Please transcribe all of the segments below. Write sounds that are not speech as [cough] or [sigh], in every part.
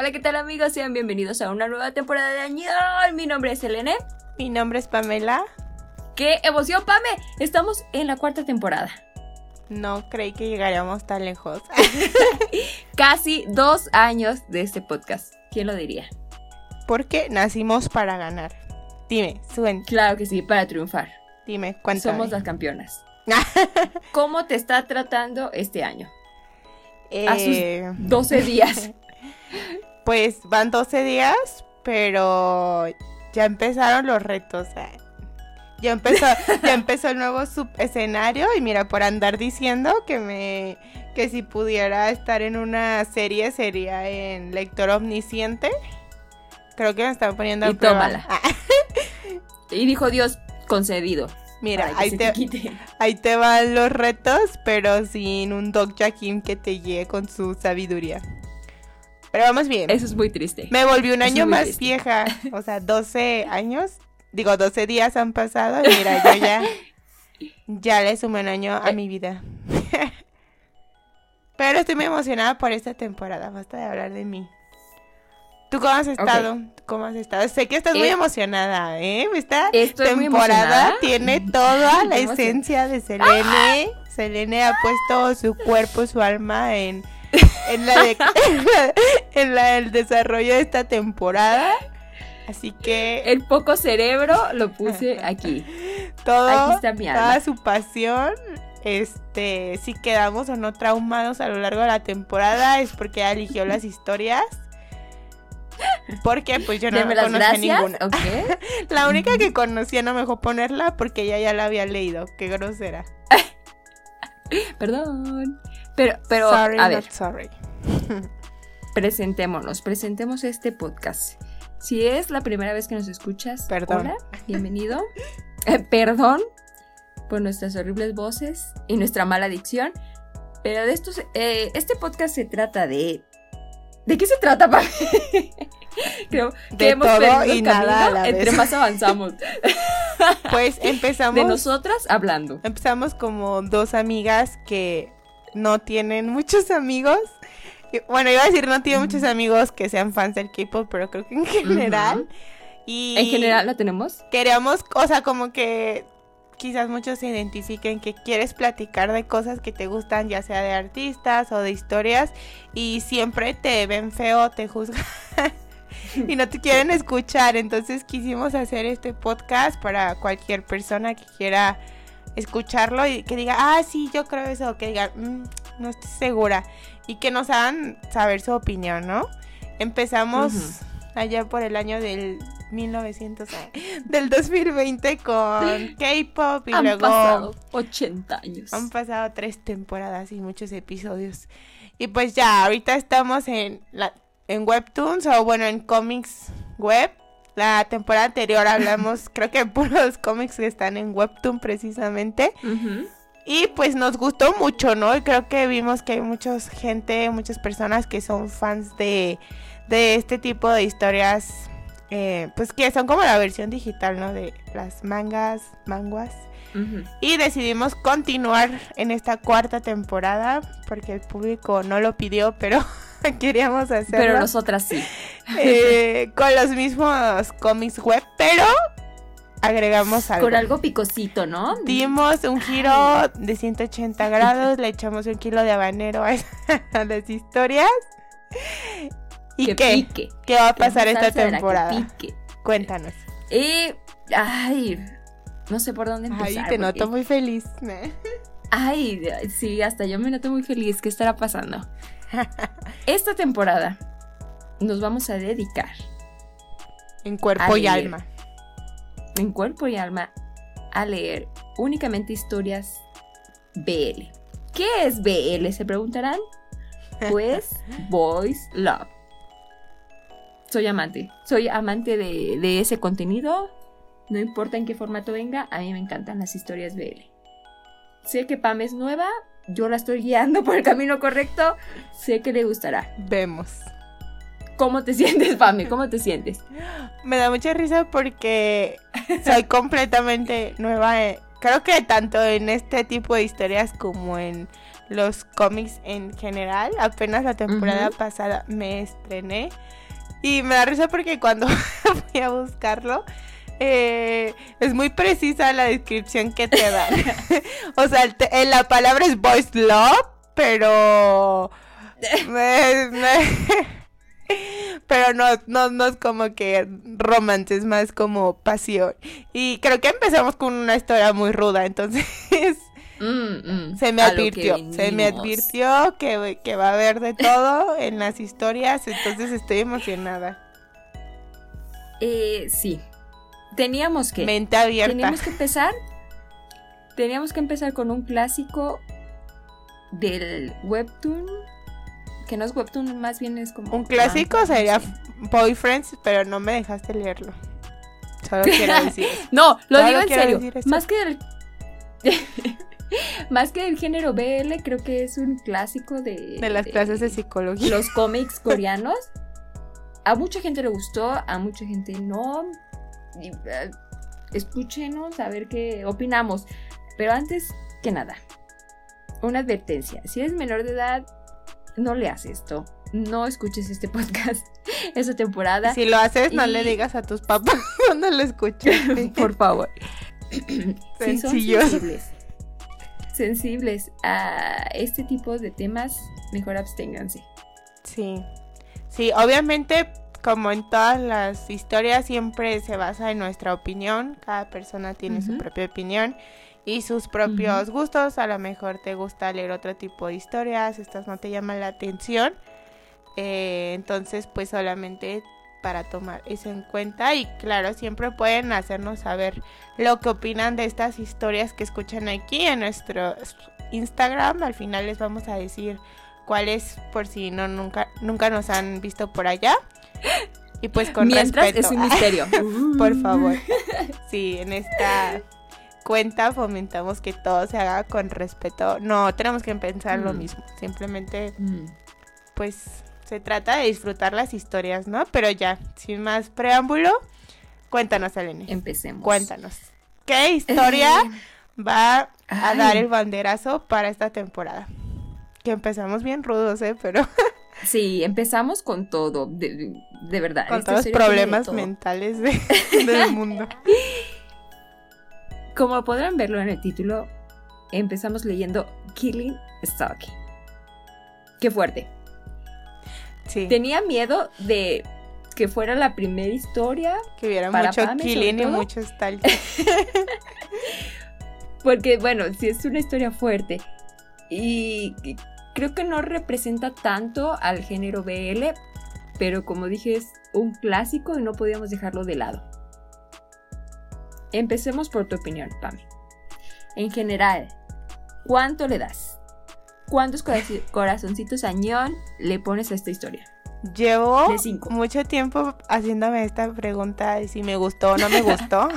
Hola, ¿qué tal amigos? Sean bienvenidos a una nueva temporada de Año. Mi nombre es Elene. Mi nombre es Pamela. ¡Qué emoción, Pame! Estamos en la cuarta temporada. No creí que llegaríamos tan lejos. [laughs] Casi dos años de este podcast. ¿Quién lo diría? Porque nacimos para ganar. Dime, suen. Claro que sí, para triunfar. Dime, cuéntame. Somos las campeonas. [laughs] ¿Cómo te está tratando este año? A sus Eh, 12 días. [laughs] Pues van 12 días, pero ya empezaron los retos. eh. Ya empezó, [laughs] ya empezó el nuevo escenario y mira, por andar diciendo que me que si pudiera estar en una serie sería en Lector Omnisciente. Creo que me están poniendo a Y prueba. tómala. Ah, [laughs] Y dijo Dios, concedido. mira, ahí te, ahí te van los retos, pero sin un Doc Jakim que te guíe con su sabiduría. Pero vamos bien. Eso es muy triste. Me volví un año más triste. vieja. [laughs] O sea, 12 años. Digo, 12 días han pasado. Y mira, yo ya. [laughs] Ya le sumé un año a Eh. mi vida. [laughs] Pero estoy muy emocionada por esta temporada. Basta de hablar de mí. ¿Tú cómo has estado? ¿Tú ¿Cómo has estado? Sé que estás muy Eh. emocionada, ¿eh? Esta temporada tiene toda la esencia de Selene. Selene ha puesto su cuerpo, su alma en, en, la de- [laughs] en la del desarrollo de esta temporada. Así que El poco cerebro lo puse aquí. todo, aquí está mi alma. toda su pasión, este, si quedamos o no traumados a lo largo de la temporada es porque ella eligió las historias. Porque pues yo no conocía gracias. ninguna. [laughs] La única que conocía no me dejó ponerla porque ella ya la había leído. Qué grosera. [laughs] Perdón. Pero, pero, sorry, a not ver, sorry. [laughs] presentémonos, presentemos este podcast. Si es la primera vez que nos escuchas, Perdón. hola, bienvenido. Eh, perdón por nuestras horribles voces y nuestra mala dicción. Pero de estos, eh, este podcast se trata de. ¿De qué se trata, Pame? [laughs] Creo que De hemos todo y nada a camino la entre vez. más avanzamos. [laughs] Pues empezamos. De nosotras hablando. Empezamos como dos amigas que no tienen muchos amigos. Bueno, iba a decir no tienen muchos amigos que sean fans del K-pop, pero creo que en general. Y En general lo tenemos. queríamos, o sea, como que quizás muchos se identifiquen que quieres platicar de cosas que te gustan, ya sea de artistas o de historias, y siempre te ven feo, te juzgan [laughs] y no te quieren escuchar. Entonces quisimos hacer este podcast para cualquier persona que quiera escucharlo y que diga, ah, sí, yo creo eso, que diga, "Mm, no estoy segura, y que nos hagan saber su opinión, ¿no? Empezamos allá por el año del 1900, ah, del 2020 con K-pop y Han luego pasado 80 años. han pasado tres temporadas y muchos episodios. Y pues ya, ahorita estamos en, la, en Webtoons o bueno, en cómics web. La temporada anterior hablamos, [laughs] creo que puros cómics que están en Webtoon precisamente. Y pues nos gustó mucho, ¿no? Y creo que vimos que hay mucha gente, muchas personas que son fans de, de este tipo de historias, eh, pues que son como la versión digital, ¿no? De las mangas, manguas. Y decidimos continuar en esta cuarta temporada porque el público no lo pidió, pero [laughs] [laughs] queríamos hacerlo Pero nosotras sí. eh, con los mismos cómics web, pero agregamos algo. Con algo picosito, ¿no? Dimos un giro de 180 [laughs] grados, le echamos un kilo de habanero a, [laughs] a las historias. ¿Y que qué? pique. ¿Qué va a pasar esta temporada? pique. Cuéntanos. Y, ay, no sé por dónde empezar. Ay, te porque- noto muy feliz. Ay, sí, hasta yo me noto muy feliz. ¿Qué estará pasando? [laughs] Esta temporada nos vamos a dedicar En cuerpo y leer. alma. en cuerpo y alma a leer únicamente historias BL. ¿Qué es BL? Se preguntarán. Pues [laughs] Boys Love. Soy amante. Soy amante de, de ese contenido. No importa en qué formato venga, a mí me encantan las historias BL. Sé que Pam es nueva, yo la estoy guiando por el camino correcto, sé que le gustará. Vemos. ¿Cómo te sientes, Pame? ¿Cómo te sientes? Me da mucha risa porque soy completamente nueva. Creo que tanto en este tipo de historias como en los cómics en general. Apenas la temporada pasada me estrené. Y me da risa porque cuando [laughs] fui a buscarlo, eh, es muy precisa la descripción que te dan. [laughs] o sea, te- eh, la palabra es boys love, pero... me- me- [laughs] pero no, no, no es como que romance, es más como pasión. Y creo que empezamos con una historia muy ruda, entonces Mm, mm, se me advirtió, se me advirtió que, que va a haber de todo en las historias, entonces estoy emocionada. Eh, sí. Teníamos que. Mente abierta. Teníamos que empezar. Teníamos que empezar con un clásico del webtoon. Que no es webtoon, más bien es como. Un clásico manga, no sería sé. Boyfriends, pero no me dejaste leerlo. Solo [laughs] quiero decir. eso. No, lo Solo digo en serio. Más que del. [laughs] más que del género BL, creo que es un clásico de. De las clases de psicología. los cómics coreanos. A mucha gente le gustó, a mucha gente no. Y, eh, escúchenos a ver qué opinamos. Pero antes que nada, una advertencia. Si eres menor de edad, no leas esto. No escuches este podcast [laughs] esta temporada. Si lo haces, no le digas a tus papás [laughs] cuando lo escuches. [laughs] Por favor. si son sensibles, sensibles a este tipo de temas, mejor absténganse. Sí, sí, obviamente como en todas las historias siempre se basa en nuestra opinión, cada persona tiene su propia opinión y sus propios gustos, a lo mejor te gusta leer otro tipo de historias, estas no te llaman la atención, eh, entonces pues solamente para tomar eso en cuenta. Y claro, siempre pueden hacernos saber lo que opinan de estas historias que escuchan aquí en nuestro Instagram, al final les vamos a decir cuáles por si no nunca nunca nos han visto por allá. Y pues con Mientras respeto. es un misterio. [laughs] por favor. Sí, en esta cuenta fomentamos que todo se haga con respeto. No, tenemos que pensar lo Mm. mismo. Simplemente Mm. pues se trata de disfrutar las historias, ¿no? Pero ya, sin más preámbulo, cuéntanos, Eleni. Empecemos. Cuéntanos. ¿Qué historia Eh, va a ay. dar el banderazo para esta temporada? Que empezamos bien rudos, ¿eh? Pero Sí, empezamos con todo, de, de verdad. con todos los de problemas todo. mentales de- [laughs] del mundo. Como podrán verlo en el título, empezamos leyendo Killing Stalking. Qué fuerte. Sí, Tenía miedo de que fuera la primera historia, que hubiera mucho Pame, killing y mucho stalking. [laughs] porque bueno, sí es una historia fuerte. Y creo que no representa tanto al género BL, pero como dije es un clásico y no podíamos dejarlo de lado. Empecemos por tu opinión, Pame. En general, ¿cuánto le das? ¿Cuántos corazoncitos añón le pones a esta historia? Llevo mucho tiempo haciéndome esta pregunta de si me gustó o no me gustó.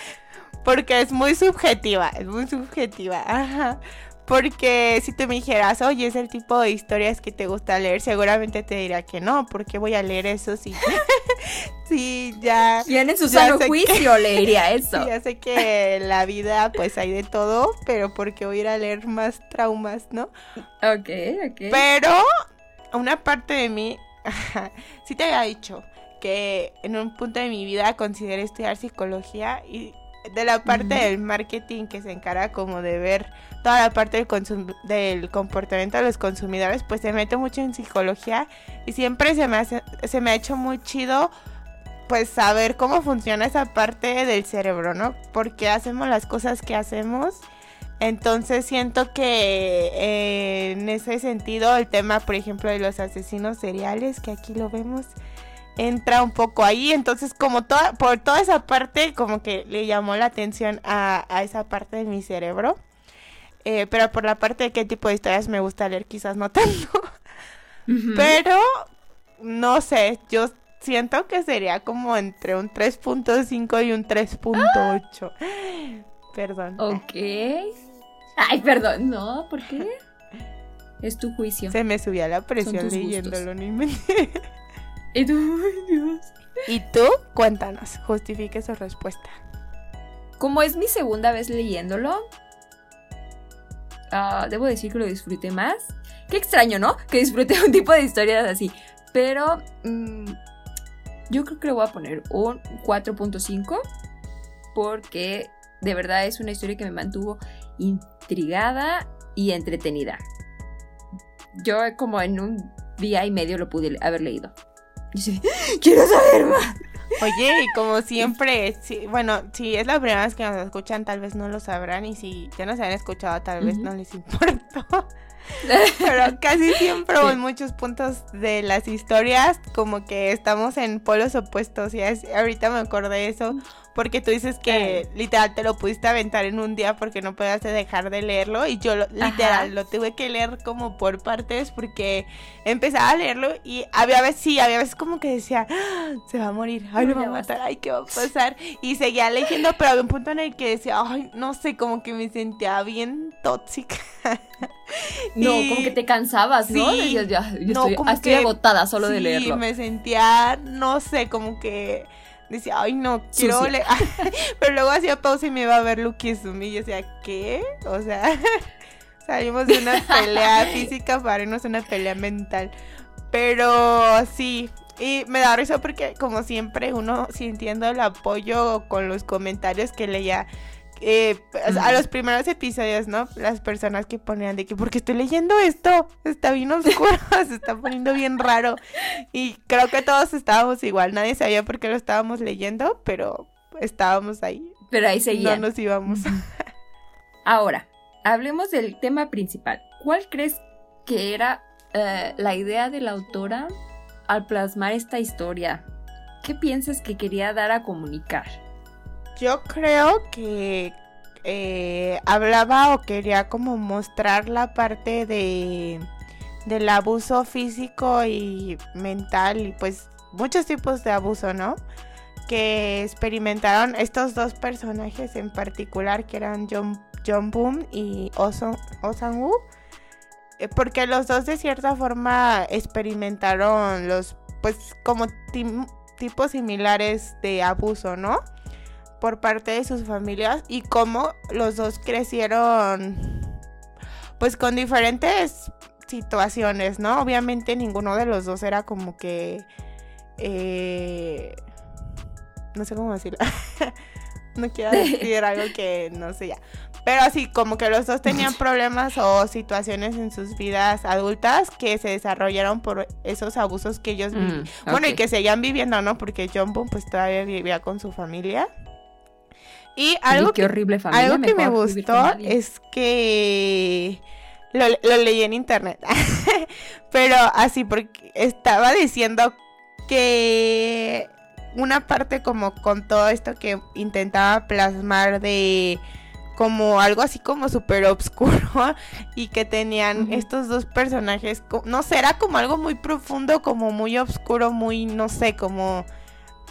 [laughs] Porque es muy subjetiva, es muy subjetiva. Ajá. Porque si tú me dijeras, oye, es el tipo de historias que te gusta leer, seguramente te diría que no, porque voy a leer eso si, [laughs] sí, ya, ¿Quién en su sano sé que- juicio [laughs] leería eso? ya sé que la vida pues hay de todo, pero porque voy a ir a leer más traumas, ¿no? Ok, ok. Pero una parte de mí, [laughs] sí te había dicho que en un punto de mi vida consideré estudiar psicología y de la parte del marketing que se encarga como de ver toda la parte del, consum- del comportamiento de los consumidores, pues se mete mucho en psicología y siempre se me, hace, se me ha hecho muy chido pues saber cómo funciona esa parte del cerebro, ¿no? Porque hacemos las cosas que hacemos. Entonces siento que eh, en ese sentido el tema, por ejemplo, de los asesinos seriales, que aquí lo vemos, entra un poco ahí. Entonces como toda, por toda esa parte, como que le llamó la atención a, a esa parte de mi cerebro. Eh, pero por la parte de qué tipo de historias me gusta leer, quizás no [laughs] tanto. Pero no sé, yo siento que sería como entre un 3.5 y un 3.8. [gasps] Perdón. Ok. Ay, perdón. No, ¿por qué? [laughs] Es tu juicio. Se me subía la presión leyéndolo, no inventé. [laughs] Y [laughs] tú, ay, Dios. Y tú, cuéntanos, justifique su respuesta. Como es mi segunda vez leyéndolo, ah, debo decir que lo disfruté más. Qué extraño, ¿no? Que disfruté un tipo de historias así. Pero mm, yo creo que le voy a poner un 4.5 porque de verdad es una historia que me mantuvo intrigada y entretenida. Yo como en un día y medio lo pude haber leído. Quiero saber más. Oye, y como siempre, bueno, si es la primera vez que nos escuchan, tal vez no lo sabrán. Y si ya nos han escuchado, tal vez no les importó. [laughs] Pero casi siempre en muchos puntos de las historias como que estamos en polos opuestos. Y ahorita me acordé de eso porque tú dices que literal te lo pudiste aventar en un día porque no podías dejar de leerlo y yo literal lo tuve que leer como por partes porque empezaba a leerlo y había veces sí, había veces como que decía, ah, se va a morir, ay, lo va a matar, ay, ¿qué va a pasar? Y seguía leyendo, pero había un punto en el que decía, ay, no sé, como que me sentía bien tóxica. [laughs] No, como que te cansabas, ¿no? Decías, ya, yo estoy, agotada solo de leerlo. Sí, me sentía, no sé, como que decía, ay no, quiero leer. [laughs] Pero luego hacía pausa y me iba a ver Lucky Sumi y yo decía, ¿qué? O sea, [laughs] salimos de una pelea [laughs] física para irnos a una pelea mental. Pero sí, y me da risa porque como siempre uno sintiendo el apoyo con los comentarios que leía eh, a los primeros episodios, ¿no? Las personas que ponían de que, porque estoy leyendo esto, está bien oscuro, [laughs] se está poniendo bien raro. Y creo que todos estábamos igual, nadie sabía por qué lo estábamos leyendo, pero estábamos ahí. Pero ahí seguían. No nos íbamos. Ahora, hablemos del tema principal. ¿Cuál crees que era eh, la idea de la autora al plasmar esta historia? ¿Qué piensas que quería dar a comunicar? Yo creo que eh, hablaba o quería como mostrar la parte de del abuso físico y mental y pues muchos tipos de abuso, ¿no? Que experimentaron estos dos personajes en particular que eran John, John Boom y Osan Woo eh, porque los dos de cierta forma experimentaron los pues como tipos similares de abuso, ¿no? Por parte de sus familias y cómo los dos crecieron pues con diferentes situaciones, ¿no? Obviamente ninguno de los dos era como que... Eh, no sé cómo decirlo. [laughs] no quiero decir [laughs] algo que no sé ya. Pero así, como que los dos tenían problemas o situaciones en sus vidas adultas que se desarrollaron por esos abusos que ellos mm, Bueno, y que seguían viviendo, ¿no? Porque John Boone pues todavía vivía con su familia. Y algo, que, horrible algo que me gustó es que lo, leí en internet, [laughs] pero así porque estaba diciendo que una parte como con todo esto que intentaba plasmar de como algo así como súper obscuro [laughs] y que tenían estos dos personajes, no sé, era como algo muy profundo, como muy oscuro, muy, no sé, como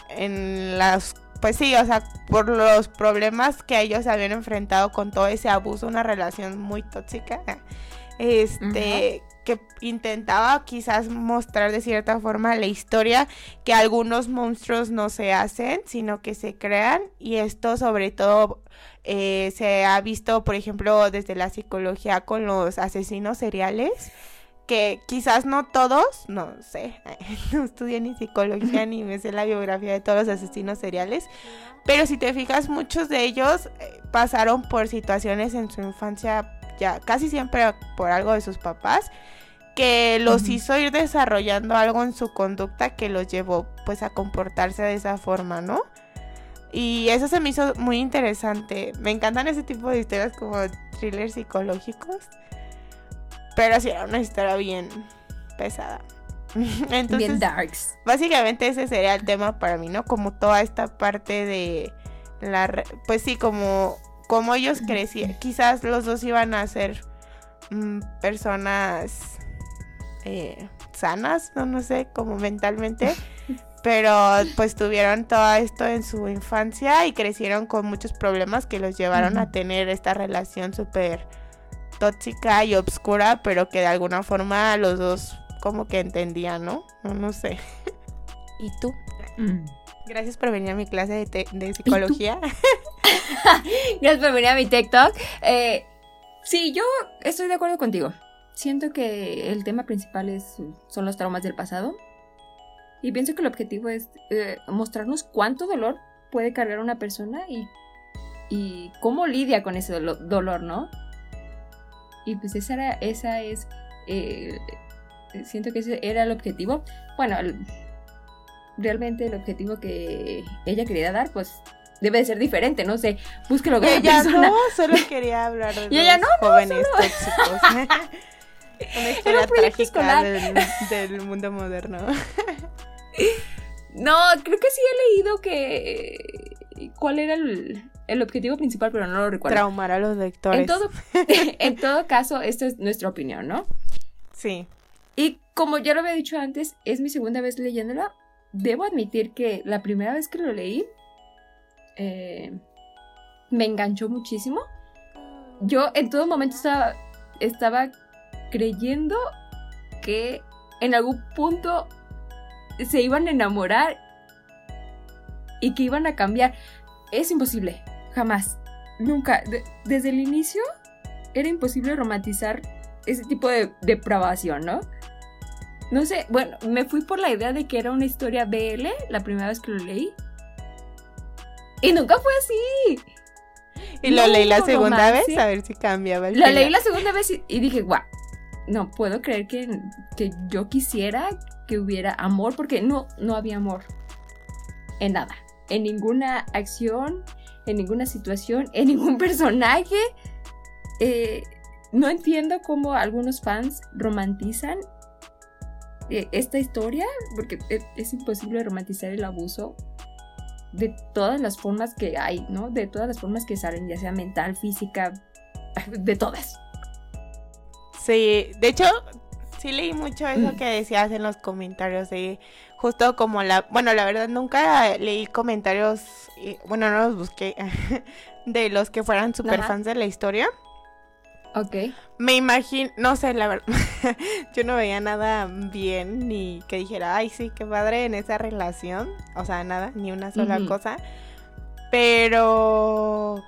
en las pues sí, o sea, por los problemas que ellos habían enfrentado con todo ese abuso, una relación muy tóxica, [laughs] este, que intentaba quizás mostrar de cierta forma la historia que algunos monstruos no se hacen, sino que se crean, y esto sobre todo eh, se ha visto, por ejemplo, desde la psicología con los asesinos seriales que quizás no todos, no sé, [laughs] no estudié ni psicología ni me sé la biografía de todos los asesinos seriales, pero si te fijas, muchos de ellos eh, pasaron por situaciones en su infancia, ya casi siempre por algo de sus papás, que los hizo ir desarrollando algo en su conducta que los llevó pues a comportarse de esa forma, ¿no? Y eso se me hizo muy interesante. Me encantan ese tipo de historias como thrillers psicológicos. Pero sí era una historia bien pesada. [laughs] Entonces, bien darks. Básicamente ese sería el tema para mí, ¿no? Como toda esta parte de la... Pues sí, como, como ellos crecían. Quizás los dos iban a ser mm, personas eh, sanas, no, no sé, como mentalmente. [laughs] pero pues tuvieron todo esto en su infancia y crecieron con muchos problemas que los llevaron a tener esta relación súper tóxica y obscura, pero que de alguna forma los dos como que entendían, ¿no? No, sé. ¿Y tú? Mm. Gracias por venir a mi clase de, de psicología. [laughs] Gracias por venir a mi TikTok. Eh, Sí, yo estoy de acuerdo contigo. Siento que el tema principal es, son los traumas del pasado. Y pienso que el objetivo es eh, mostrarnos cuánto dolor puede cargar una persona y, y cómo lidia con ese dolo- dolor, ¿no? Y pues esa, era, esa es... eh, siento que ese era el objetivo. Bueno, realmente el objetivo que ella quería dar, pues debe de ser diferente, no sé. Búsquelo ella persona. no, solo quería hablar de [laughs] Y ella, no, jóvenes tóxicos. [laughs] Una historia trágica del, del mundo moderno. [laughs] No, creo que sí he leído que... ¿Cuál era el, el objetivo principal? Pero no lo recuerdo. Traumar a los lectores. En todo, [laughs] en todo caso, esta es nuestra opinión, ¿no? Sí. Y como ya lo había dicho antes, es mi segunda vez leyéndola. Debo admitir que la primera vez que lo leí eh, me enganchó muchísimo. Yo en todo momento estaba, estaba creyendo que en algún punto se iban a enamorar y que iban a cambiar. Es imposible, jamás, nunca. De- desde el inicio era imposible romantizar ese tipo de depravación, ¿no? No sé, bueno, me fui por la idea de que era una historia BL la primera vez que lo leí. Y nunca fue así. Y lo leí la segunda romance. vez a ver si cambiaba el final. leí la segunda vez y, y dije, guau, no puedo creer que, que yo quisiera que hubiera amor, porque no, no había amor. En nada. En ninguna acción, en ninguna situación, en ningún [laughs] personaje. Eh, no entiendo cómo algunos fans romantizan eh, esta historia, porque es, es imposible romantizar el abuso de todas las formas que hay, ¿no? De todas las formas que salen, ya sea mental, física, [laughs] de todas. Sí, de hecho, sí leí mucho eso que decías en los comentarios de justo como la, bueno, la verdad nunca leí comentarios, y- bueno, no los busqué, [laughs] de los que fueran super fans de la historia. Ok. Me imagino, no sé, la verdad, [laughs] yo no veía nada bien ni que dijera, ay, sí, qué padre en esa relación, o sea, nada, ni una sola cosa, pero,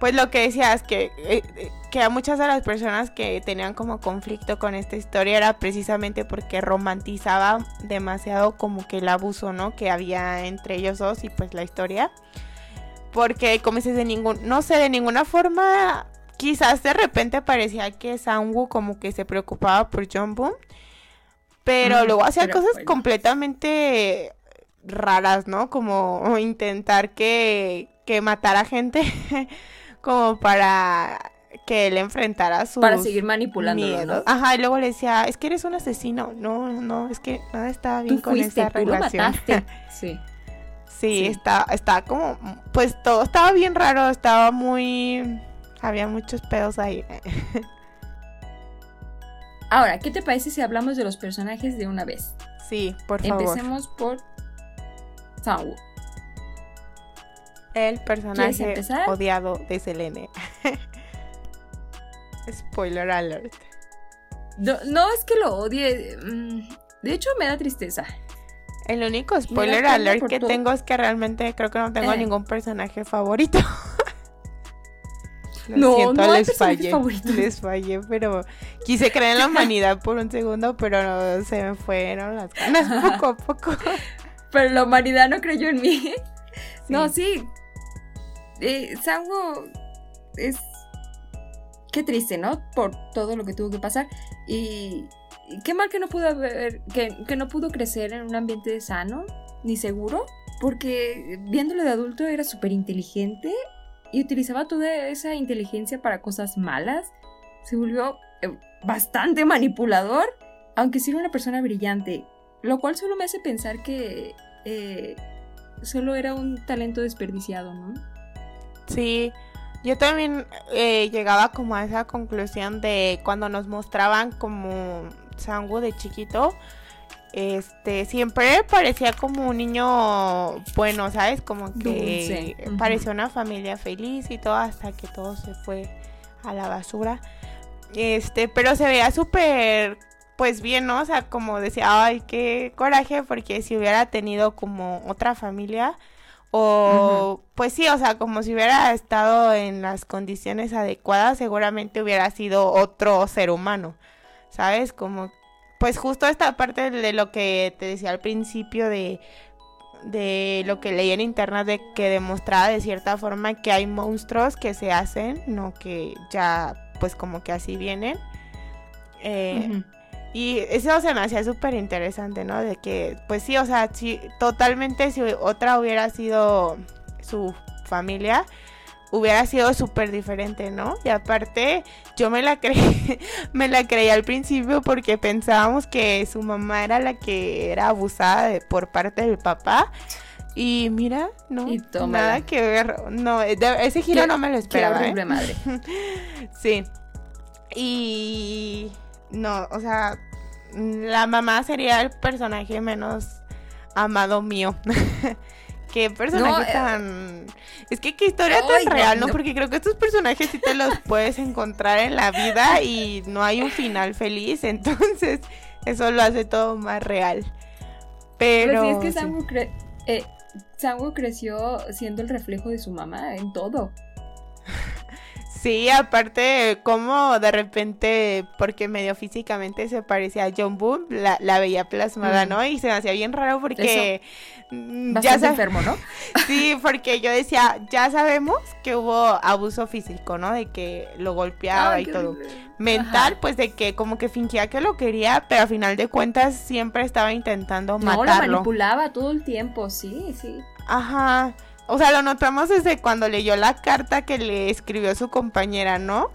pues lo que decías, que, eh, eh, que a muchas de las personas que tenían como conflicto con esta historia era precisamente porque romantizaba demasiado como que el abuso, ¿no? Que había entre ellos dos y pues la historia. Porque como dices, de ningún, no sé, de ninguna forma, quizás de repente parecía que Sangwoo como que se preocupaba por Jungboom. Pero Mm, luego hacía cosas bueno. completamente raras, ¿no? Como intentar que, que matara gente [laughs] como para que él enfrentara sus Para seguir. ¿no? Ajá, y luego le decía, es que eres un asesino. No, no, es que nada estaba bien Tú con fuiste, esa relación. mataste. [laughs] Sí. Sí, Sí. está, está como, pues todo estaba bien raro, estaba muy, había muchos pedos ahí. [laughs] Ahora, ¿qué te parece si hablamos de los personajes de una vez? Sí, por favor. Empecemos por Sangwoo. El personaje odiado de Selene. [laughs] Spoiler alert. No, no es que lo odie. mm, De hecho, me da tristeza. El único spoiler alert que todo. tengo es que realmente creo que no tengo Eh. ningún personaje favorito. [laughs] Lo No, siento, no les fallé. favoritos. Les fallé, pero quise creer en la [laughs] humanidad por un segundo, pero no, se me fueron las ganas poco a poco. Pero la humanidad no creyó en mí. No, sí. Eh, Sangwoo es. Qué triste, ¿no? Por todo lo que tuvo que pasar. Y. y Qué mal que no pudo haber. Que, que no pudo crecer en un ambiente sano ni seguro. Porque viéndolo de adulto era súper inteligente. Y utilizaba toda esa inteligencia para cosas malas. Se volvió eh, bastante manipulador. Aunque sí era una persona brillante. Lo cual solo me hace pensar que. eh, solo era un talento desperdiciado, ¿no? Sí, yo también eh, llegaba como a esa conclusión de cuando nos mostraban como Sangu de chiquito, este, siempre parecía como un niño bueno, ¿sabes? Como que Dulce, parecía una familia feliz y todo hasta que todo se fue a la basura. Este, pero se veía súper, pues bien, ¿no? O sea, como decía, ay, qué coraje, porque si hubiera tenido como otra familia, O, pues sí, o sea, como si hubiera estado en las condiciones adecuadas, seguramente hubiera sido otro ser humano, ¿sabes? Como, pues justo esta parte de lo que te decía al principio de, de lo que leí en internet de que demostraba de cierta forma que hay monstruos que se hacen, no que ya, pues como que así vienen. Eh. Y eso se me hacía súper interesante, ¿no? De que, pues sí, o sea, si totalmente si otra hubiera sido su familia, hubiera sido súper diferente, ¿no? Y aparte, yo me la [laughs] creí, me la creí al principio porque pensábamos que su mamá era la que era abusada de- por parte del papá. Y mira, no, Y nada que ver. No, ese giro Qué- no me lo Qué esperaba. ¿eh? horrible madre. [laughs] Sí. Y no, o sea, la mamá sería el personaje menos amado mío. [laughs] qué personaje No, eh. tan... Es que qué historia tan no, real, ¿no? no. Porque creo que estos personajes sí te los puedes encontrar en la vida y no hay un final feliz, entonces eso lo hace todo más real. Pero... Pero sí, es que sí. Sangu, cre- eh, Sangu creció siendo el reflejo de su mamá en todo. [laughs] Sí, aparte, como de repente, porque medio físicamente se parecía a John Boom, la, la veía plasmada, Mm. ¿no? Y se me hacía bien raro porque mm, ya sab- enfermo, ¿no? [laughs] Sí, porque yo decía, ya sabemos que hubo abuso físico, ¿no? De que lo golpeaba Ay, y todo. horrible. Mental, Ajá. pues de que como que fingía que lo quería, pero a final de cuentas siempre estaba intentando No, lo matarlo. manipulaba todo el tiempo, sí, sí. Ajá. O sea, lo notamos desde cuando leyó la carta que le escribió su compañera, ¿no?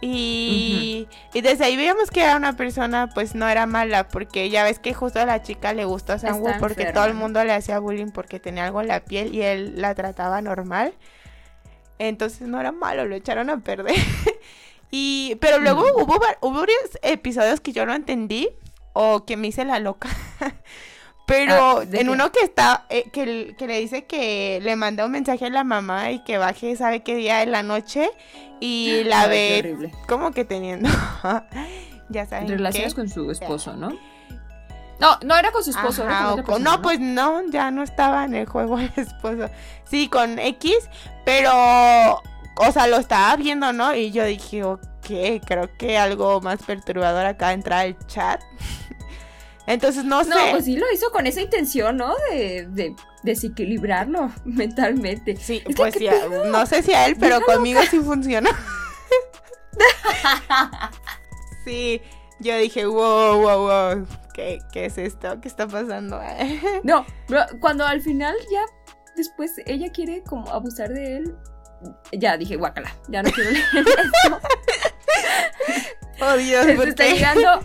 Y, y desde ahí veíamos que era una persona, pues no era mala, porque ya ves que justo a la chica le gustó a Está porque enferma. todo el mundo le hacía bullying porque tenía algo en la piel y él la trataba normal. Entonces no era malo, lo echaron a perder. [laughs] y pero luego Mm. hubo, va- hubo varios episodios que yo no entendí o que me hice la loca. [laughs] Pero Ah, ¿de en uno que está, eh, que, que le dice que le manda un mensaje a la mamá y que baje, sabe qué día de la noche y [gasps] la Ay, ve horrible. como que teniendo, [laughs] ya saben Relaciones qué. con su esposo, ¿no? No, no era con su esposo, Ajá, con persona, no, pues no, ya no estaba en el juego el esposo. Sí, con X, pero, o sea, lo estaba viendo, ¿no? Y yo dije, ok, creo que algo más perturbador de entrar al chat. Entonces, no sé. No, pues sí lo hizo con esa intención, ¿no? De, de desequilibrarlo mentalmente. Sí, Es pues ¿qué sí, no sé si a él, pero Déjalo conmigo sí funcionó. [laughs] sí, yo dije, wow, wow, wow, ¿qué, qué es esto? ¿Qué está pasando? [laughs] No, cuando al final ya después ella quiere como abusar de él, ya dije, guácala, ya no quiero leer esto. [laughs] oh Dios, Esto ¿por está llegando,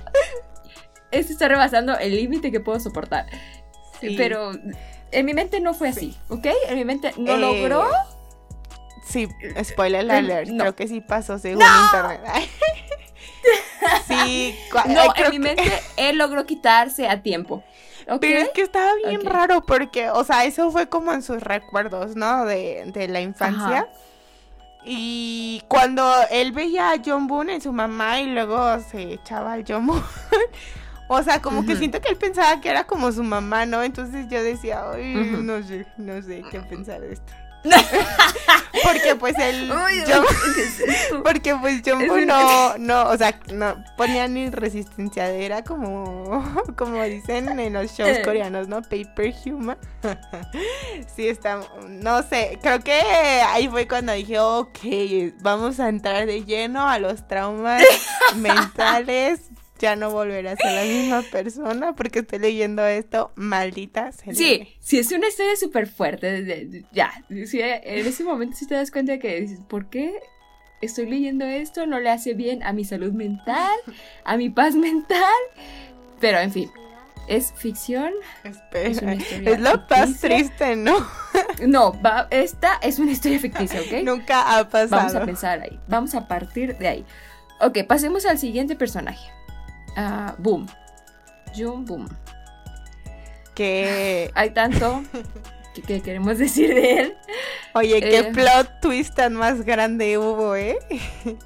esto está rebasando el límite que puedo soportar. Sí. Pero en mi mente no fue así, ¿ok? En mi mente no Eh, logró. Sí, spoiler Mm, alert, no. creo que sí pasó según internet. [laughs] sí, No, ay, en mi que- mente [laughs] él logró quitarse a tiempo. Pero es que estaba bien raro porque, o sea, eso fue como en sus recuerdos, ¿no? De, de la infancia. Ajá. Y cuando él veía a John Boone en su mamá y luego se echaba al John Boone. O sea, como que siento que él pensaba que era como su mamá, ¿no? Entonces yo decía, ay, Ujú. no sé, no sé qué pensar de esto. [laughs] porque pues él... [laughs] Porque pues un- no, [laughs] no, o sea, no ponía ni resistencia, era como, como dicen en los shows Eh. coreanos, ¿no? Paper human. sí, está, no sé, creo que ahí fue cuando dije, ok, vamos a entrar de lleno a los traumas mentales. Ya no volveré a la misma persona porque estoy leyendo esto, maldita. Sí, sí, es una historia súper fuerte. de- de- ya, sí, en ese momento sí te das cuenta que dices, ¿por qué estoy leyendo esto? No le hace bien a mi salud mental, a mi paz mental. Pero en fin, es ficción. Espera, Es es lo más ficticia. triste, ¿no? [laughs] No, va, esta es una historia ficticia, ¿ok? Nunca ha pasado. Vamos a pensar ahí. Vamos a partir de ahí. Ok, pasemos al siguiente personaje. Ah, boom. Jun Boom. Que, [laughs] Hay tanto que, que queremos decir de él. oye, qué Eh. plot twist tan más grande hubo, ¿eh? [laughs]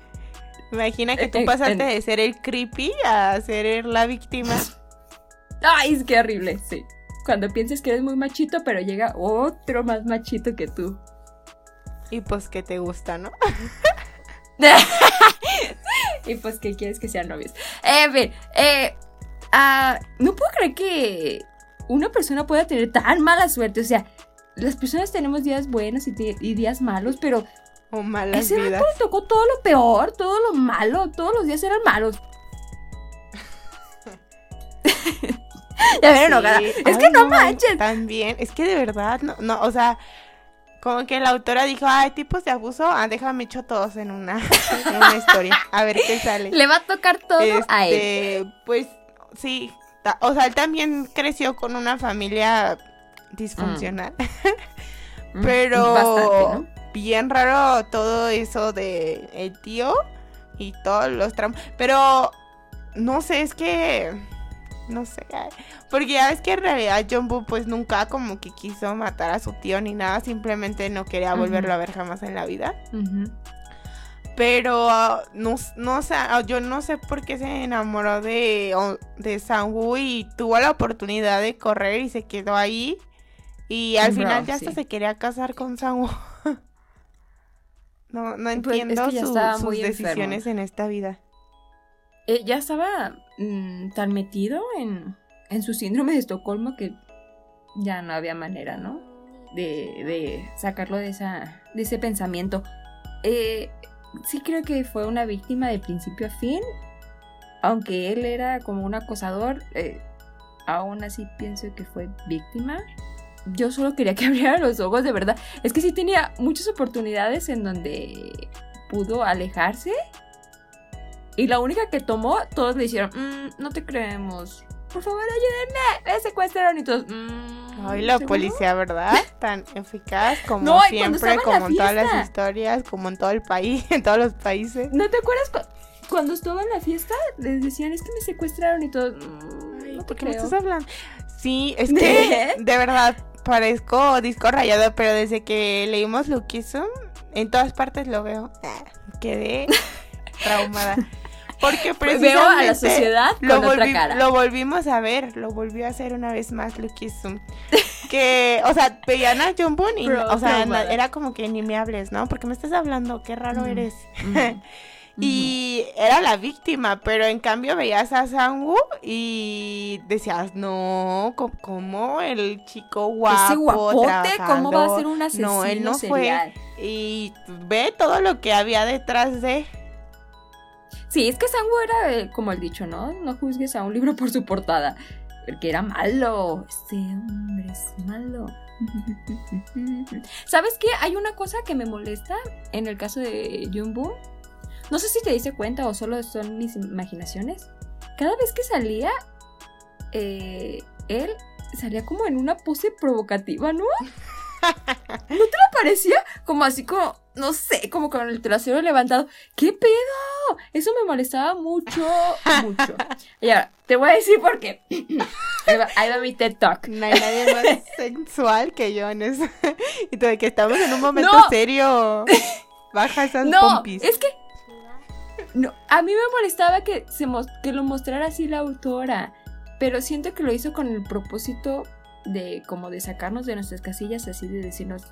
Imagina que tú Eh, eh, pasaste de ser el creepy a ser la víctima. [laughs] Ay, es que horrible, sí. cuando piensas que eres muy machito, pero llega otro más machito que tú. Y pues que te gusta, ¿no? [laughs] y pues que quieres que sean novios. En fin, eh, ah, no puedo creer que una persona pueda tener tan mala suerte. O sea, las personas tenemos días buenos y, días malos, pero O malas ese vidas. le tocó todo lo peor, todo lo malo, todos los días eran malos. [laughs] ya enojada. Sí. Es Ay, que no manches. También, es que de verdad, no, no, o sea, como que la autora dijo, ay, tipos de abuso, ah, déjame echo todos en una, [laughs] en una historia, a ver qué sale. Le va a tocar todo a él. Este, Pues sí, o sea, él también creció con una familia disfuncional, Mm, [laughs] pero bastante, ¿no? bien raro todo eso de el tío y todos los tramos, pero no sé, es que no sé, porque ya ves que en realidad John Boo pues nunca como que quiso matar a su tío ni nada, simplemente no quería volverlo a ver jamás en la vida. Pero ah, no, no sé, ah, yo no sé por qué se enamoró de, o- de Sang-woo y tuvo la oportunidad de correr y se quedó ahí. Y al Bro, final ya hasta se quería casar con Sang-woo. [laughs] no, no Pues, es entiendo que su- sus enfermo. decisiones en esta vida. Eh, ya estaba mm, tan metido en, en su síndrome de Estocolmo que ya no había manera, ¿no? De, de sacarlo de, esa, de ese pensamiento. Eh, sí creo que fue una víctima de principio a fin. Aunque él era como un acosador, eh, aún así pienso que fue víctima. Yo solo quería que [laughs] abriera los ojos, de verdad. Es que sí tenía muchas oportunidades en donde pudo alejarse. Y la única que tomó, todos le dijeron, "Mm, no te creemos. Por favor, ayúdenme. Me secuestraron y todos. "Mm, Ay, la ¿seguro?". policía, ¿verdad? Tan eficaz como No, siempre, estaba en la como en todas las historias, como en todo el país, [laughs] en todos los países. ¿No te acuerdas cu- cuando estaba en la fiesta? Les decían, es que me secuestraron y todos. "Mm, Ay, no te ¿Por qué me creo". estás hablando? Sí, es que [laughs] de verdad parezco disco rayado, pero desde que leímos Luquism, en todas partes lo veo. Ah, Quedé traumada. [laughs] Porque precisamente Veo a la sociedad con lo, otra volvi- cara. lo volvimos a ver, lo volvió a hacer una vez más Luquism. [laughs] Que, o sea, veían a John Boone y, Bro, o sea, era como que ni me hables, ¿no? Porque me estás hablando, qué raro Mm. eres. Ujú. [laughs] Y era la víctima, pero en cambio veías a Sang-woo y decías, no, ¿cómo el chico guapo? Ese guapote, ¿cómo va a ser un asesino No, él no fue. Y ve todo lo que había detrás de... Sí, es que Sangu era eh, como el dicho, ¿no? No juzgues a un libro por su portada. Porque era malo. Este hombre es malo. [laughs] ¿Sabes qué? Hay una cosa que me molesta en el caso de Jumbo. No sé si te diste cuenta o solo son mis imaginaciones. Cada vez que salía, eh, él salía como en una pose provocativa, ¿no? [laughs] ¿No te lo parecía? Como así como, no sé, como con el trasero levantado. ¿Qué pedo? Eso me molestaba mucho, mucho. [laughs] Y ahora, te voy a decir por qué. [laughs] Ahí va, ahí va mi TED Talk. No hay nadie más [laughs] sensual que yo en eso. Y todo de que estamos en un momento No. serio. Baja esas No, pompis. es que no, a mí me molestaba que, se que lo mostrara así la autora, pero siento que lo hizo con el propósito de como de sacarnos de nuestras casillas, así de decirnos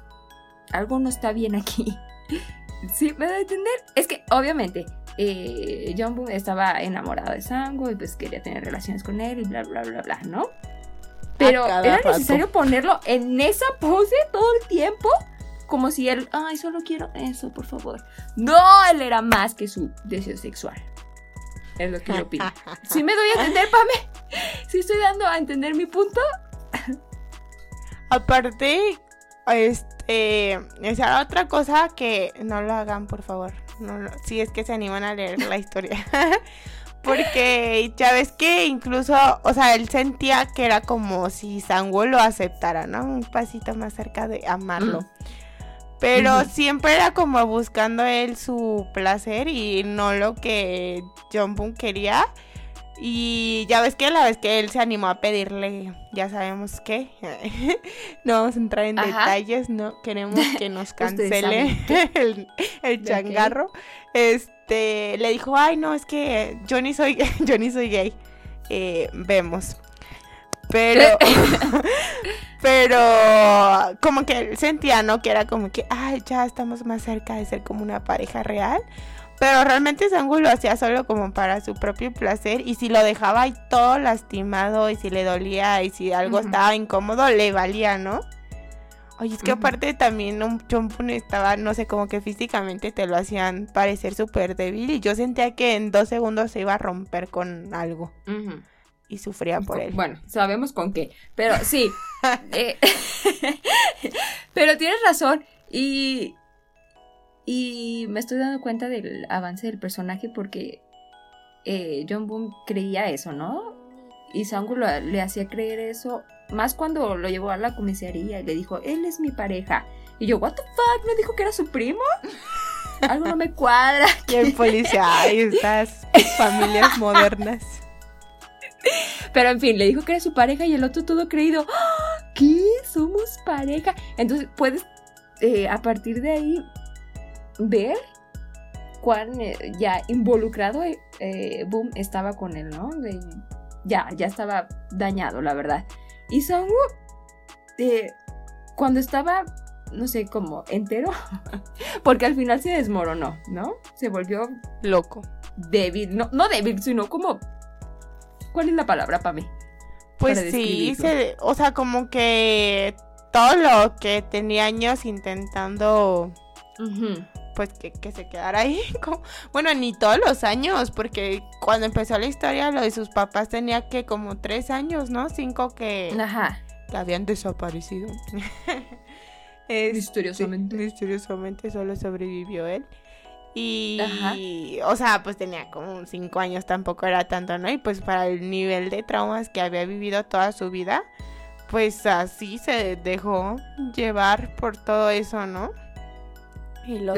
algo no está bien aquí. [laughs] ¿Sí? ¿Me da a entender? Es que obviamente eh, John Boone estaba enamorado de Sango y pues quería tener relaciones con él y bla bla bla bla, ¿no? Pero era rato. necesario ponerlo en esa pose todo el tiempo. Como si él, ay, solo quiero eso, por favor. No, él era más que su deseo sexual. Es lo que yo opino. [laughs] ¿Sí me doy a entender, Pame? ¿Sí estoy dando a entender mi punto? Aparte, este, esa otra cosa que no lo hagan, por favor. No lo- si es que se animan a leer la historia. [laughs] Porque ya ves que incluso, o sea, él sentía que era como si Sanguo lo aceptara, ¿no? Un pasito más cerca de amarlo. Mm. Pero siempre era como buscando él su placer y no lo que John Boone quería. Y ya ves que la vez que él se animó a pedirle, ya sabemos qué. [laughs] no vamos a entrar en Ajá. detalles, no queremos que nos [laughs] cancele [laughs] el, changarro. Este, le dijo, ay no, es que yo ni soy, yo ni soy gay. Eh, vemos. Pero, pero como que él sentía, ¿no? Que era como que, ay, ya estamos más cerca de ser como una pareja real. Pero realmente Sangu lo hacía solo como para su propio placer y si lo dejaba ahí todo lastimado y si le dolía y si algo estaba incómodo, le valía, ¿no? Oye, es que aparte también un Chompun estaba, no sé, como que físicamente te lo hacían parecer súper débil y yo sentía que en dos segundos se iba a romper con algo y sufría por él. Bueno, sabemos con qué. Pero sí. [laughs] eh, [laughs] pero tienes razón. Y. Y me estoy dando cuenta del avance del personaje porque eh, John Boone creía eso, ¿no? Y Sangu lo- le hacía creer eso. Más cuando lo llevó a la comisaría y le dijo, él es mi pareja. Y yo, ¿What the fuck? ¿No dijo que era su primo? [laughs] Algo no me cuadra. Y el policía, ay, estas familias modernas. Pero en fin, le dijo que era su pareja y el otro todo creído. ¡Ah! ¿Qué? ¿Somos pareja? Entonces puedes eh, a partir de ahí ver cuán eh, ya involucrado eh, eh, Boom estaba con él, ¿no? De- ya, ya estaba dañado, la verdad. Y Sangwoo, eh, cuando estaba, no sé, como entero, [laughs] porque al final se desmoronó, ¿no? Se volvió Loco. débil, no, no débil, sino como... ¿Cuál es la palabra para mí? Pues Para sí, se- o sea, como que todo lo que tenía años intentando, pues que, que se quedara ahí. [laughs] como- bueno, ni todos los años, porque cuando empezó la historia, lo de sus papás tenía que como tres años, ¿no? Cinco que, Ajá. que habían desaparecido. [laughs] Este, Misteriosamente. misteriosamente solo sobrevivió él. Y, Ajá. o sea, pues tenía como cinco años, tampoco era tanto, ¿no? Y pues para el nivel de traumas que había vivido toda su vida, pues así se dejó llevar por todo eso, ¿no? Y lo.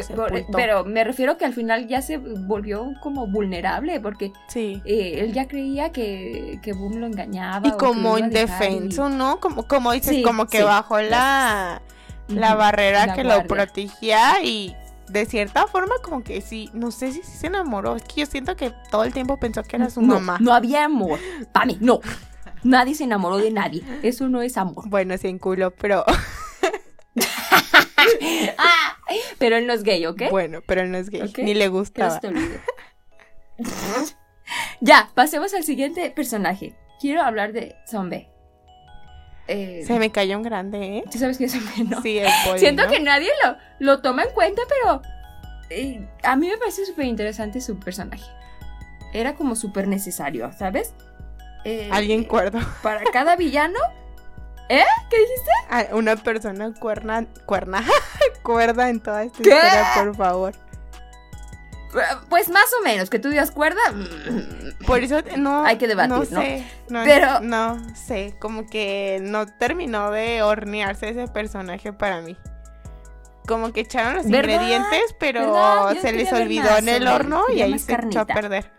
Pero me refiero que al final ya se volvió como vulnerable porque sí. eh, él ya creía que, que Boom lo engañaba. Y como indefenso, ¿no? Como, como dices, Sí, como que sí, bajó la, y- la barrera la que lo protegía y de cierta forma como que sí, no sé si sí se enamoró, es que yo siento que todo el tiempo pensó que era su no, mamá. No había amor. Para mí, no. Nadie se enamoró de nadie. Eso no es amor. Bueno, sí, en culo, pero [laughs] Ah, [laughs] pero él no es gay, ¿ok? bueno, pero él no es gay, ni le gustaba. [laughs] ya, pasemos al siguiente personaje. Quiero hablar de Zombie. Eh, Se me cayó un grande, ¿eh? ¿Tú sabes que es Zombie, no? Sí, el Siento ¿no? que nadie lo, lo toma en cuenta, pero eh, a mí me parece súper interesante su personaje. Era como súper necesario, ¿sabes? Eh, Alguien cuerdo. Para cada villano. [laughs] ¿Eh? ¿Qué dijiste? Ah, Una persona cuerna, cuerna, [laughs] cuerda en toda esta ¿Qué? historia, por favor. Pues más o menos, que tú digas cuerda. mm, Por eso no. Hay que debatir, no sé, no, Pero- no sé, como que no terminó de hornearse ese personaje para mí. Como que echaron los ¿Verdad? ingredientes, pero se les olvidó más en el horno y ahí se echó a perder.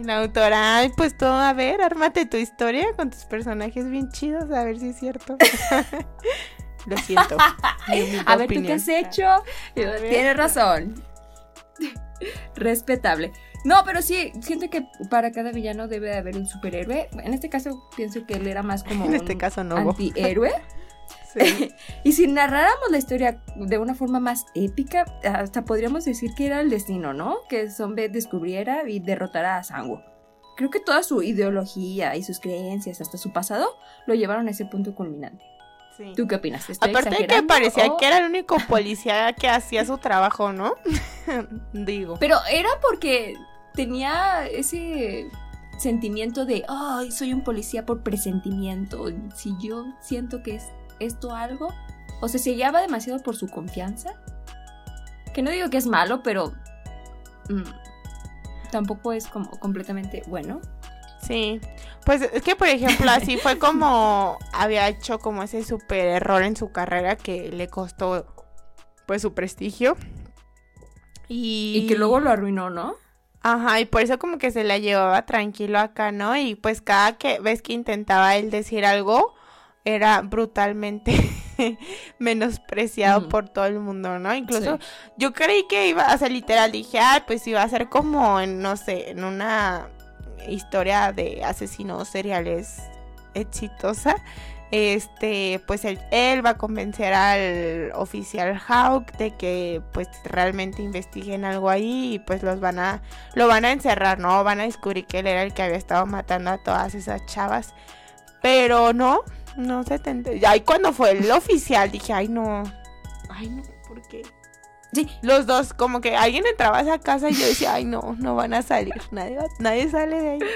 Y la autora, ay, pues tú, a ver, ármate tu historia con tus personajes bien chidos, a ver si es cierto. [laughs] Lo siento. [laughs] A ver, ¿tú qué has hecho? ver. Tienes razón. Respetable. No, pero sí, siento que para cada villano debe de haber un superhéroe. En este caso, pienso que él era más como [laughs] En este un caso no antihéroe. Sí. [laughs] Y si narráramos la historia de una forma más épica, hasta podríamos decir que era el destino, ¿no? Que Zombie descubriera y derrotara a Sangu. Creo que toda su ideología y sus creencias, hasta su pasado, lo llevaron a ese punto culminante. Sí. ¿Tú qué opinas? ¿Estoy Aparte de que parecía o- que era el único policía que hacía su trabajo, ¿no? [laughs] Digo. Pero era porque tenía ese sentimiento de, ay, soy un policía por presentimiento. Si yo siento que es esto algo, o sea, se guiaba demasiado por su confianza. Que no digo que es malo, pero mm, tampoco es como completamente bueno. Sí. Pues es que, por ejemplo, así fue [laughs] como había hecho como ese super error en su carrera que le costó pues su prestigio. Y, Y que luego lo arruinó, ¿no? Ajá, y por eso como que se la llevaba tranquilo acá, ¿no? Y pues cada que vez que intentaba él decir algo, era brutalmente [laughs] menospreciado por todo el mundo, ¿no? Incluso Sí. yo creí que iba a ser literal, dije, ah, pues iba a ser como en, no sé, en una historia de asesinos seriales exitosa, este, pues él, él, va a convencer al oficial Hawk de que pues realmente investiguen algo ahí y pues los van a, lo van a encerrar, ¿no? Van a descubrir que él era el que había estado matando a todas esas chavas. Pero no, no se te Ay, cuando fue el oficial dije, ay no, ay no, ¿por qué? Sí, los dos, como que alguien entraba a esa casa y yo decía, ay no, no van a salir, nadie, nadie sale de ahí. [laughs]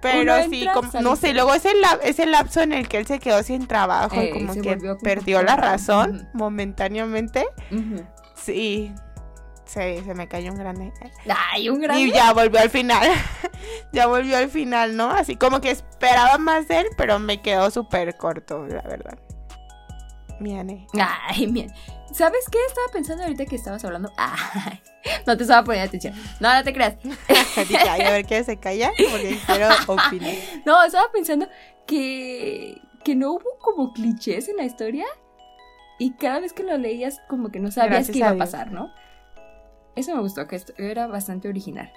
Pero sí, no sé, luego es el, es el lapso en el que él se quedó sin trabajo y como que perdió la razón momentáneamente. Sí, se me cayó un grande. Ay, un grande. Y ya volvió al final. [laughs] ya volvió al final, ¿no? Así como que esperaba más de él, pero me quedó súper corto, la verdad. Miane. Ay, bien. ¿Sabes qué? Estaba pensando ahorita que estabas hablando. [laughs] Ay, no te estaba poniendo atención. No, no te creas. [laughs] Dije, a ver qué se calla porque quiero opinar. No, estaba pensando que, que no hubo como clichés en la historia y cada vez que lo leías como que no sabías qué iba a pasar, ¿no? Eso me gustó, que esto era bastante original.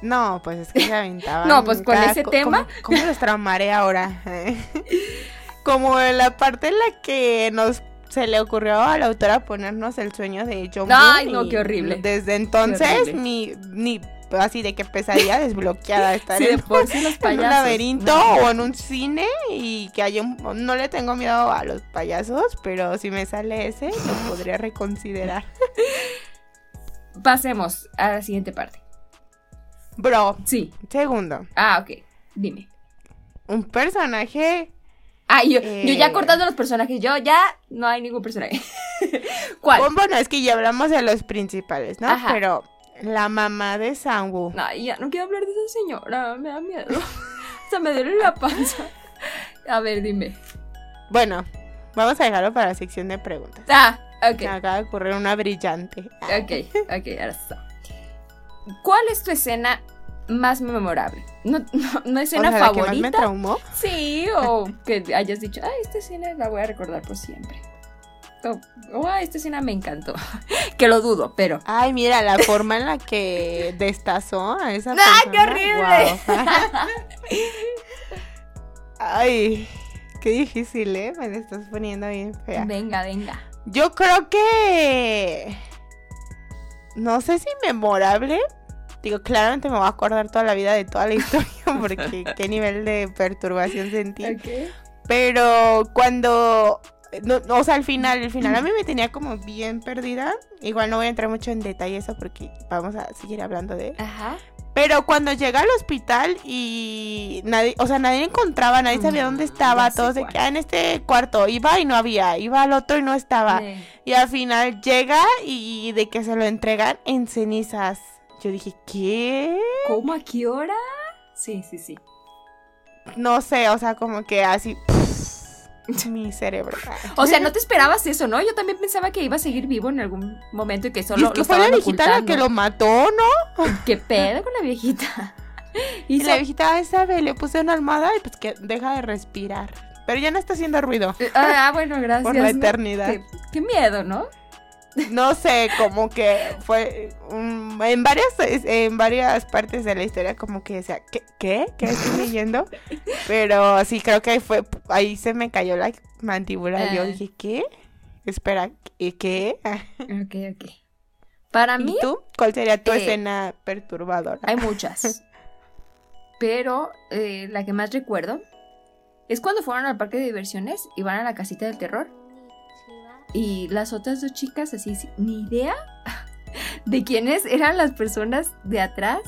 No, pues es que se aventaba. [laughs] no, pues con ese tema. ¿Cómo, los traumaré ahora? [laughs] como en la parte en la que nos se le ocurrió a la autora ponernos el sueño de John Ay, no, qué horrible. Desde entonces, ni, ni así de que pesadilla desbloqueada [laughs] estar sí, en, por sí los payasos. un laberinto o en un cine y que haya un... No le tengo miedo a los payasos, pero si me sale ese, lo podría reconsiderar. Pasemos a la siguiente parte. Bro. Sí. Segundo. Ah, ok. Dime. Un personaje. Ah, yo, yo ya eh, cortando los personajes, yo ya no hay ningún personaje. [laughs] ¿Cuál? Bueno, es que ya hablamos de los principales, ¿no? Pero la mamá de Sangu. No, ya no quiero hablar de esa señora, me da miedo. [laughs] o sea, me duele la panza. A ver, dime. Bueno, vamos a dejarlo para la sección de preguntas. Ah, ok. Me acaba de ocurrir una brillante. Ok, ok, ahora está. ¿Cuál es tu escena más memorable? ¿No, no, escena o sea, favorita? que más me traumó? Sí, o que hayas dicho, ah, esta escena la voy a recordar por siempre. O, oh, ah, esta escena me encantó. [laughs] que lo dudo, pero. Ay, mira, la forma en la que destazó a esa [laughs] ¡Ay, qué horrible! [laughs] Ay, qué difícil, ¿eh? Me la estás poniendo bien fea. Venga, venga. Yo creo que. No sé si memorable. Digo, claramente me voy a acordar toda la vida de toda la historia [laughs] porque qué nivel de perturbación sentí. Pero cuando no, o sea, al final, al final a mí me tenía como bien perdida. Igual no voy a entrar mucho en detalle eso porque vamos a seguir hablando de. Ajá. Pero cuando llega al hospital y nadie, o sea, nadie encontraba, nadie sabía dónde estaba, todos de que ah, en este cuarto iba y no había, iba al otro y no estaba. Y al final llega y de que se lo entregan en cenizas. Yo dije, ¿qué? ¿Cómo a qué hora? Sí, sí, sí. No sé, o sea, como que así [laughs] mi cerebro. O sea, no te esperabas eso, ¿no? Yo también pensaba que iba a seguir vivo en algún momento y que solo. Y es que fue la viejita la que lo mató, ¿no? [laughs] ¿Qué pedo con la viejita? [laughs] Y, la viejita esa le puse una almohada y pues que deja de respirar. Pero ya no está haciendo ruido. Eh, ah, bueno, gracias. Por la eternidad. qué miedo, ¿no? No sé, como que fue en varias en varias partes de la historia como que decía, ¿qué? ¿Qué, ¿Qué estoy leyendo? [laughs] Pero sí creo que ahí fue ahí se me cayó la mandíbula y yo ah. dije, ¿qué? Espera, ¿qué? ok, ok. Para mí tú cuál sería tu eh, escena perturbadora? Hay muchas. pero eh, la que más recuerdo es cuando fueron al parque de diversiones y van a la casita del terror y las otras dos chicas, así, ni idea [laughs] de quiénes eran las personas de atrás.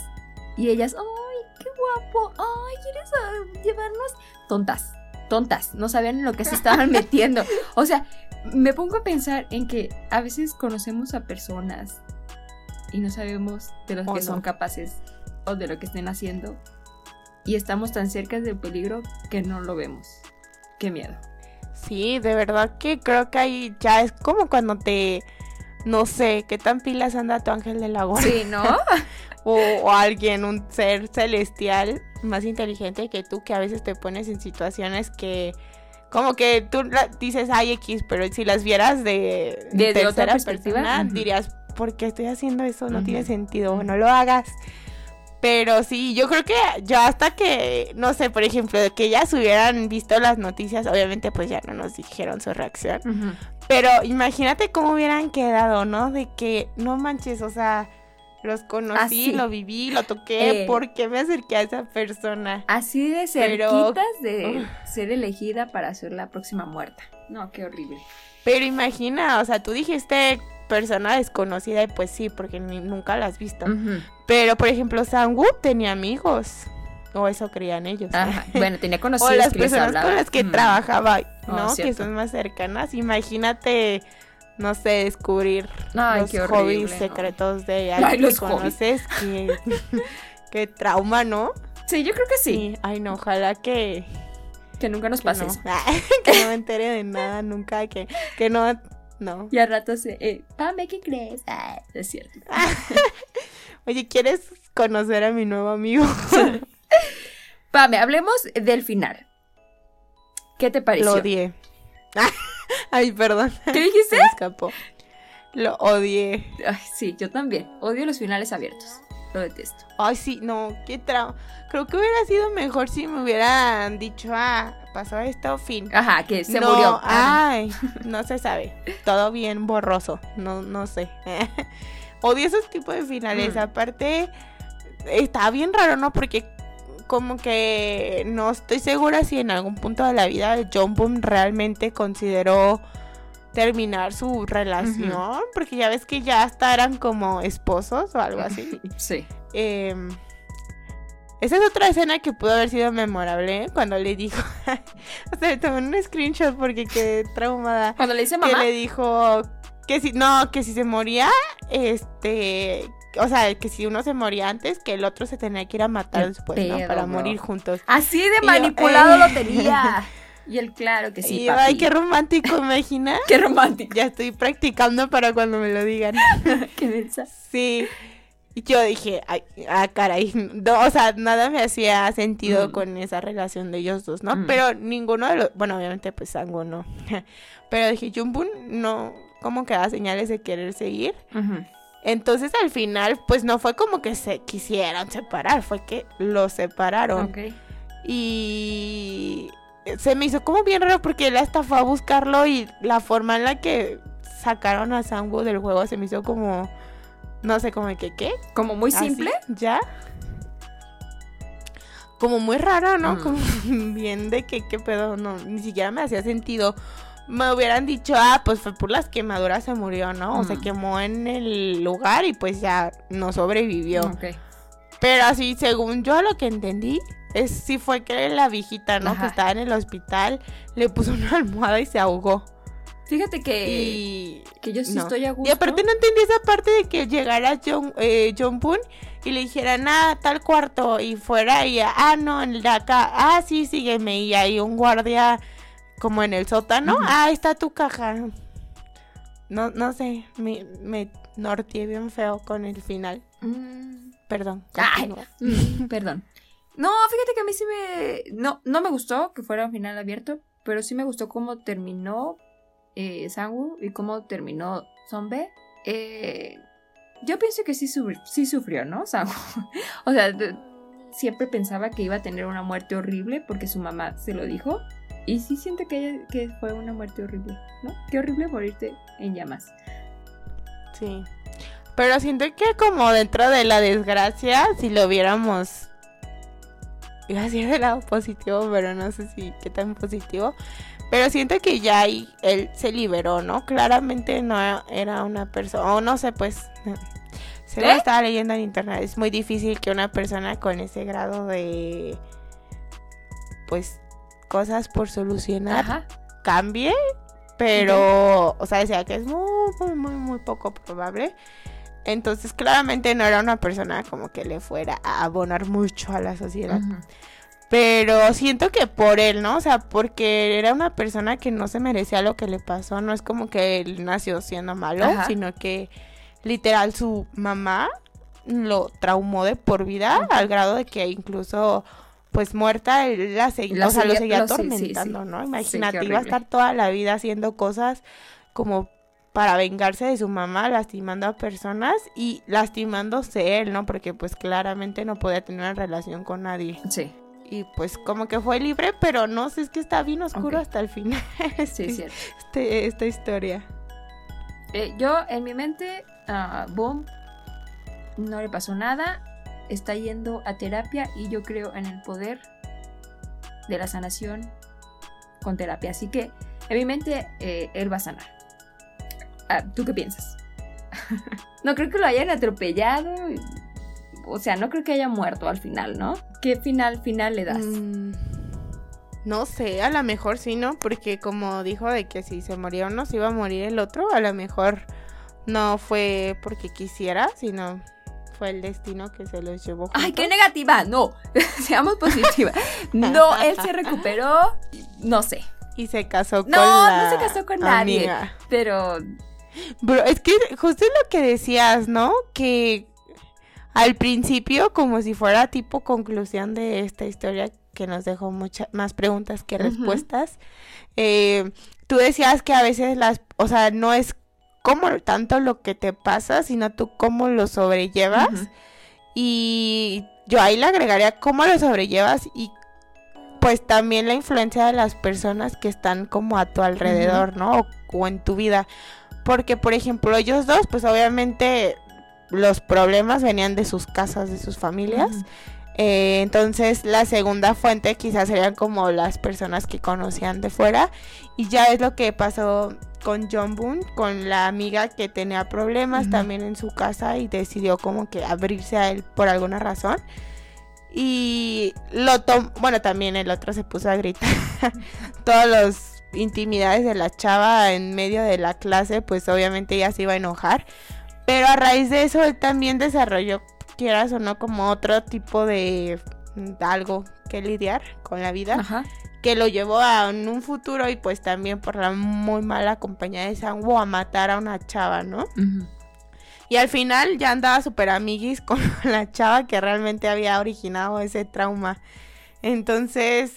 Y ellas, ¡ay, qué guapo! ¡Ay, quieres ah, llevarnos! Tontas, tontas, no sabían en lo que se estaban [laughs] metiendo. O sea, me pongo a pensar en que a veces conocemos a personas y no sabemos de lo que son capaces o de lo que estén haciendo. Y estamos tan cerca del peligro que no lo vemos. Qué miedo. Sí, de verdad que creo que ahí ya es como cuando te, no sé, qué tan pilas anda tu ángel de la guardia. Sí, ¿no? [laughs] o, alguien, un ser celestial más inteligente que tú, que a veces te pones en situaciones que como que tú dices ay X, pero si las vieras de, de, otra perspectiva, dirías, ¿por qué estoy haciendo eso? No tiene sentido, no lo hagas. Pero sí, yo creo que ya hasta que, no sé, por ejemplo, que ellas hubieran visto las noticias, obviamente pues ya no nos dijeron su reacción. Pero imagínate cómo hubieran quedado, ¿no? De que, no manches, o sea, los conocí, Así. lo viví, lo toqué, Eh. ¿por qué me acerqué a esa persona? Así de Pero- cerquitas de ser elegida para ser la próxima muerta. No, qué horrible. Pero imagina, o sea, tú dijiste persona desconocida y pues sí, porque ni- nunca la has visto. Pero, por ejemplo, Sangu tenía amigos. O eso creían ellos. Ajá. [laughs] Bueno, tenía o conocidos las que les personas con las que Mm. trabajaba, Oh, ¿no? que son más cercanas. Imagínate, no sé, descubrir Ay, los qué horrible, hobbies no. secretos de Ay, alguien los que conoces. Que, [laughs] que trauma, ¿no? Sí, yo creo que sí. Ay, no, ojalá que, Que nunca nos que pase no. eso. [laughs] que no me entere de nada nunca. Que, que no, no. Y al rato se... Eh, Pame, ¿qué crees? Ah, es cierto. Oye, ¿quieres conocer a mi nuevo amigo? [laughs] Pame, hablemos del final. ¿Qué te pareció? Lo odié. [laughs] Ay, perdón. ¿Qué dijiste? Se me escapó. Lo odié. Ay, sí, yo también. Odio los finales abiertos. Lo detesto. Ay, sí, no, qué trauma. Creo que hubiera sido mejor si me hubieran dicho, ah, pasó esto, fin. Ajá, que se no, murió. Ah, Ay, no se sabe. Todo bien borroso. No, no sé. [laughs] Odio esos tipos de finales. Mm. Aparte, está bien raro, ¿no? Porque como que no estoy segura si en algún punto de la vida John Boom realmente consideró terminar su relación. Porque ya ves que ya hasta eran como esposos o algo así. Sí. Eh, esa es otra escena que pudo haber sido memorable ¿eh? cuando le dijo, [laughs] o sea, le tomé un screenshot porque quedé traumada, Cuando le dice que mamá. le dijo que si no, que si se moría, este, o sea, que si uno se moría antes, que el otro se tenía que ir a matar después, ¿no? Para bro. morir juntos. Así de Y yo, manipulado eh. lo tenía. [laughs] Y él, claro que sí, y papi. ay, qué romántico, [laughs] imagina. Qué romántico. Ya estoy practicando para cuando me lo digan. [laughs] Qué densa. Sí. Yo dije, ay, ah, caray. No, o sea, nada me hacía sentido Mm. con esa relación de ellos dos, ¿no? Mm. Pero ninguno de los. Bueno, obviamente, pues Sango no. [laughs] Pero dije, Jumbun no. Como que da señales de querer seguir. Entonces, al final, pues no fue como que se quisieran separar, fue que los separaron. Ok. Y se me hizo como bien raro porque él hasta fue a buscarlo y la forma en la que sacaron a Sangu del juego se me hizo como. No sé, como de que, ¿qué? Como muy ¿Así? simple. ¿Ya? Como muy raro, ¿no? Mm. Como [laughs] bien de que, ¿qué pedo? No, ni siquiera me hacía sentido. Me hubieran dicho, ah, pues fue por las quemaduras se murió, ¿no? O se Mm. quemó en el lugar y pues ya no sobrevivió. Pero así, según yo lo que entendí, es sí fue que la viejita, ¿no? Ajá. Que estaba en el hospital, le puso una [laughs] almohada y se ahogó. Fíjate que, y que yo sí no. estoy a gusto. y aparte no entendí esa parte de que llegara John, eh, John Poon y le dijera, ah, tal cuarto, y fuera y, ah, no, en el de acá, ah, sí, sígueme, y hay un guardia como en el sótano, ah, está tu caja. No, no sé, me, me norteé bien feo con el final. Mm, Perdón. Ay. mm, perdón. No, fíjate que a mí sí me... No, no me gustó que fuera un final abierto, pero sí me gustó cómo terminó eh, Sangu y cómo terminó Zombe. Eh, yo pienso que sí, sí sufrió, ¿no? [laughs] Sangu. o sea, siempre pensaba que iba a tener una muerte horrible porque su mamá se lo dijo. Y sí siento que, que fue una muerte horrible, ¿no? Qué horrible morirte en llamas. Sí. Pero siento que como dentro de la desgracia, si lo viéramos... Iba a decir del lado positivo, pero no sé si qué tan positivo. Pero siento que ya ahí él se liberó, ¿no? Claramente no era una persona... O no sé, pues... Se lo ¿Eh? estaba leyendo en internet. Es muy difícil que una persona con ese grado de... Pues... Cosas por solucionar Ajá. cambie, pero, o sea, decía que es muy, muy, muy, muy poco probable. Entonces, claramente no era una persona como que le fuera a abonar mucho a la sociedad. Pero siento que por él, ¿no? O sea, porque era una persona que no se merecía lo que le pasó. No es como que él nació siendo malo, Ajá. sino que literal su mamá lo traumó de por vida al grado de que incluso pues muerta él la seguía, La o sea, lo seguía- sí, sí, atormentando, sí. ¿no? Imagínate, iba a estar toda la vida haciendo cosas como para vengarse de su mamá, lastimando a personas y lastimándose él, ¿no? Porque pues claramente no podía tener una relación con nadie. Sí. Y pues como que fue libre, pero no sé, es que está bien oscuro hasta el final. [laughs] Sí, este- es cierto. este- esta historia. Eh, yo, en mi mente, a Boom no le pasó nada. Está yendo a terapia y yo creo en el poder de la sanación con terapia. Así que, en mi mente, eh, él va a sanar. Ah, ¿Tú qué piensas? [laughs] no creo que lo hayan atropellado. O sea, no creo que haya muerto al final, ¿no? ¿Qué final final le das? Mm, no sé, a lo mejor sí, ¿no? Porque como dijo de que si se moría uno, se iba a morir el otro, a lo mejor no fue porque quisiera, sino fue el destino que se los llevó. ¡Ay, qué negativa! No, [laughs] seamos positivas. No, él se recuperó. No sé. Y se casó con No, la no se casó con nadie. amiga. Pero Bro, es que justo lo que decías, ¿no? Que al principio, como si fuera tipo conclusión de esta historia que nos dejó muchas más preguntas que respuestas, eh, tú decías que a veces las, o sea, no es como tanto lo que te pasa, sino tú cómo lo sobrellevas. Y yo ahí le agregaría cómo lo sobrellevas y pues también la influencia de las personas que están como a tu alrededor, ¿no? O, o en tu vida. Porque, por ejemplo, ellos dos, pues obviamente los problemas venían de sus casas, de sus familias. Eh, entonces la segunda fuente quizás serían como las personas que conocían de fuera. Y ya es lo que pasó con John Boone, con la amiga que tenía problemas también en su casa y decidió como que abrirse a él por alguna razón. Y lo tomó, bueno, también el otro se puso a gritar [laughs] todas las intimidades de la chava en medio de la clase, pues obviamente ella se iba a enojar. Pero a raíz de eso él también desarrolló, quieras o no, como otro tipo de algo que lidiar con la vida Ajá. que lo llevó a un futuro y pues también por la muy mala compañía de Sango a matar a una chava, ¿no? Y al final ya andaba súper amiguis con [laughs] la chava que realmente había originado ese trauma. Entonces,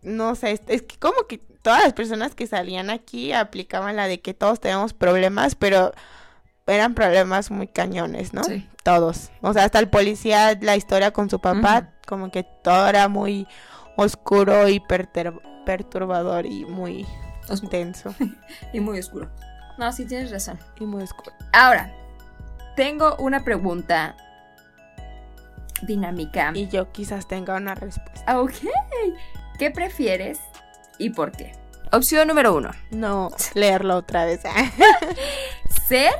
no sé, es, es que como que todas las personas que salían aquí aplicaban la de que todos tenemos problemas, pero eran problemas muy cañones, ¿no? Sí. Todos. O sea, hasta el policía, la historia con su papá, como que todo era muy oscuro y perturbador y muy denso. [laughs] Y muy oscuro. No, sí tienes razón. y muy oscuro. Ahora, tengo una pregunta dinámica. Y yo quizás tenga una respuesta. Ok. ¿Qué prefieres y por qué? Opción número uno. No leerlo otra vez. [laughs] Ser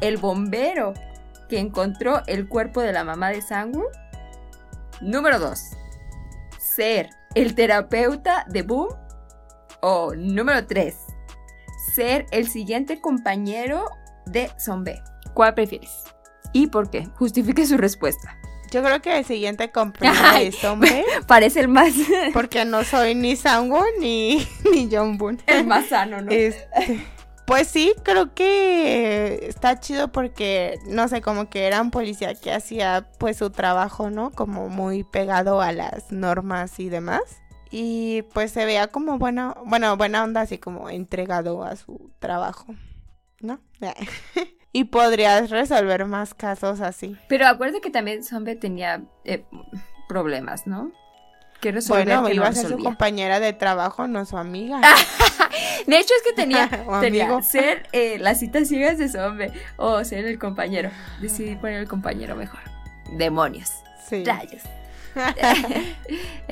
el bombero que encontró el cuerpo de la mamá de Sangu. Número 2. Ser el terapeuta de Boom. O número 3. Ser el siguiente compañero de Zombie. ¿Cuál prefieres? ¿Y por qué? Justifique su respuesta. Yo creo que el siguiente [laughs] Ay. es hombre, [laughs] Parece el más, [laughs] porque no soy ni Sango ni, ni John Boone. el más sano, ¿no? Este, pues sí, creo que está chido porque, no sé, como que era un policía que hacía pues su trabajo, ¿no? Como muy pegado a las normas y demás. Y pues se veía como buena, bueno, buena onda, así como entregado a su trabajo, ¿no? Y podrías resolver más casos así. Pero acuérdate que también Zombie tenía eh, problemas, ¿no? Que resolver Bueno, que no iba a ser su compañera de trabajo, no su amiga. [laughs] De hecho, es que tenía, [laughs] tenía amigo. ser [laughs] eh, las citas ciegas de Zombie o ser el compañero. Decidí poner el compañero mejor. Demonios. Sí. Rayos.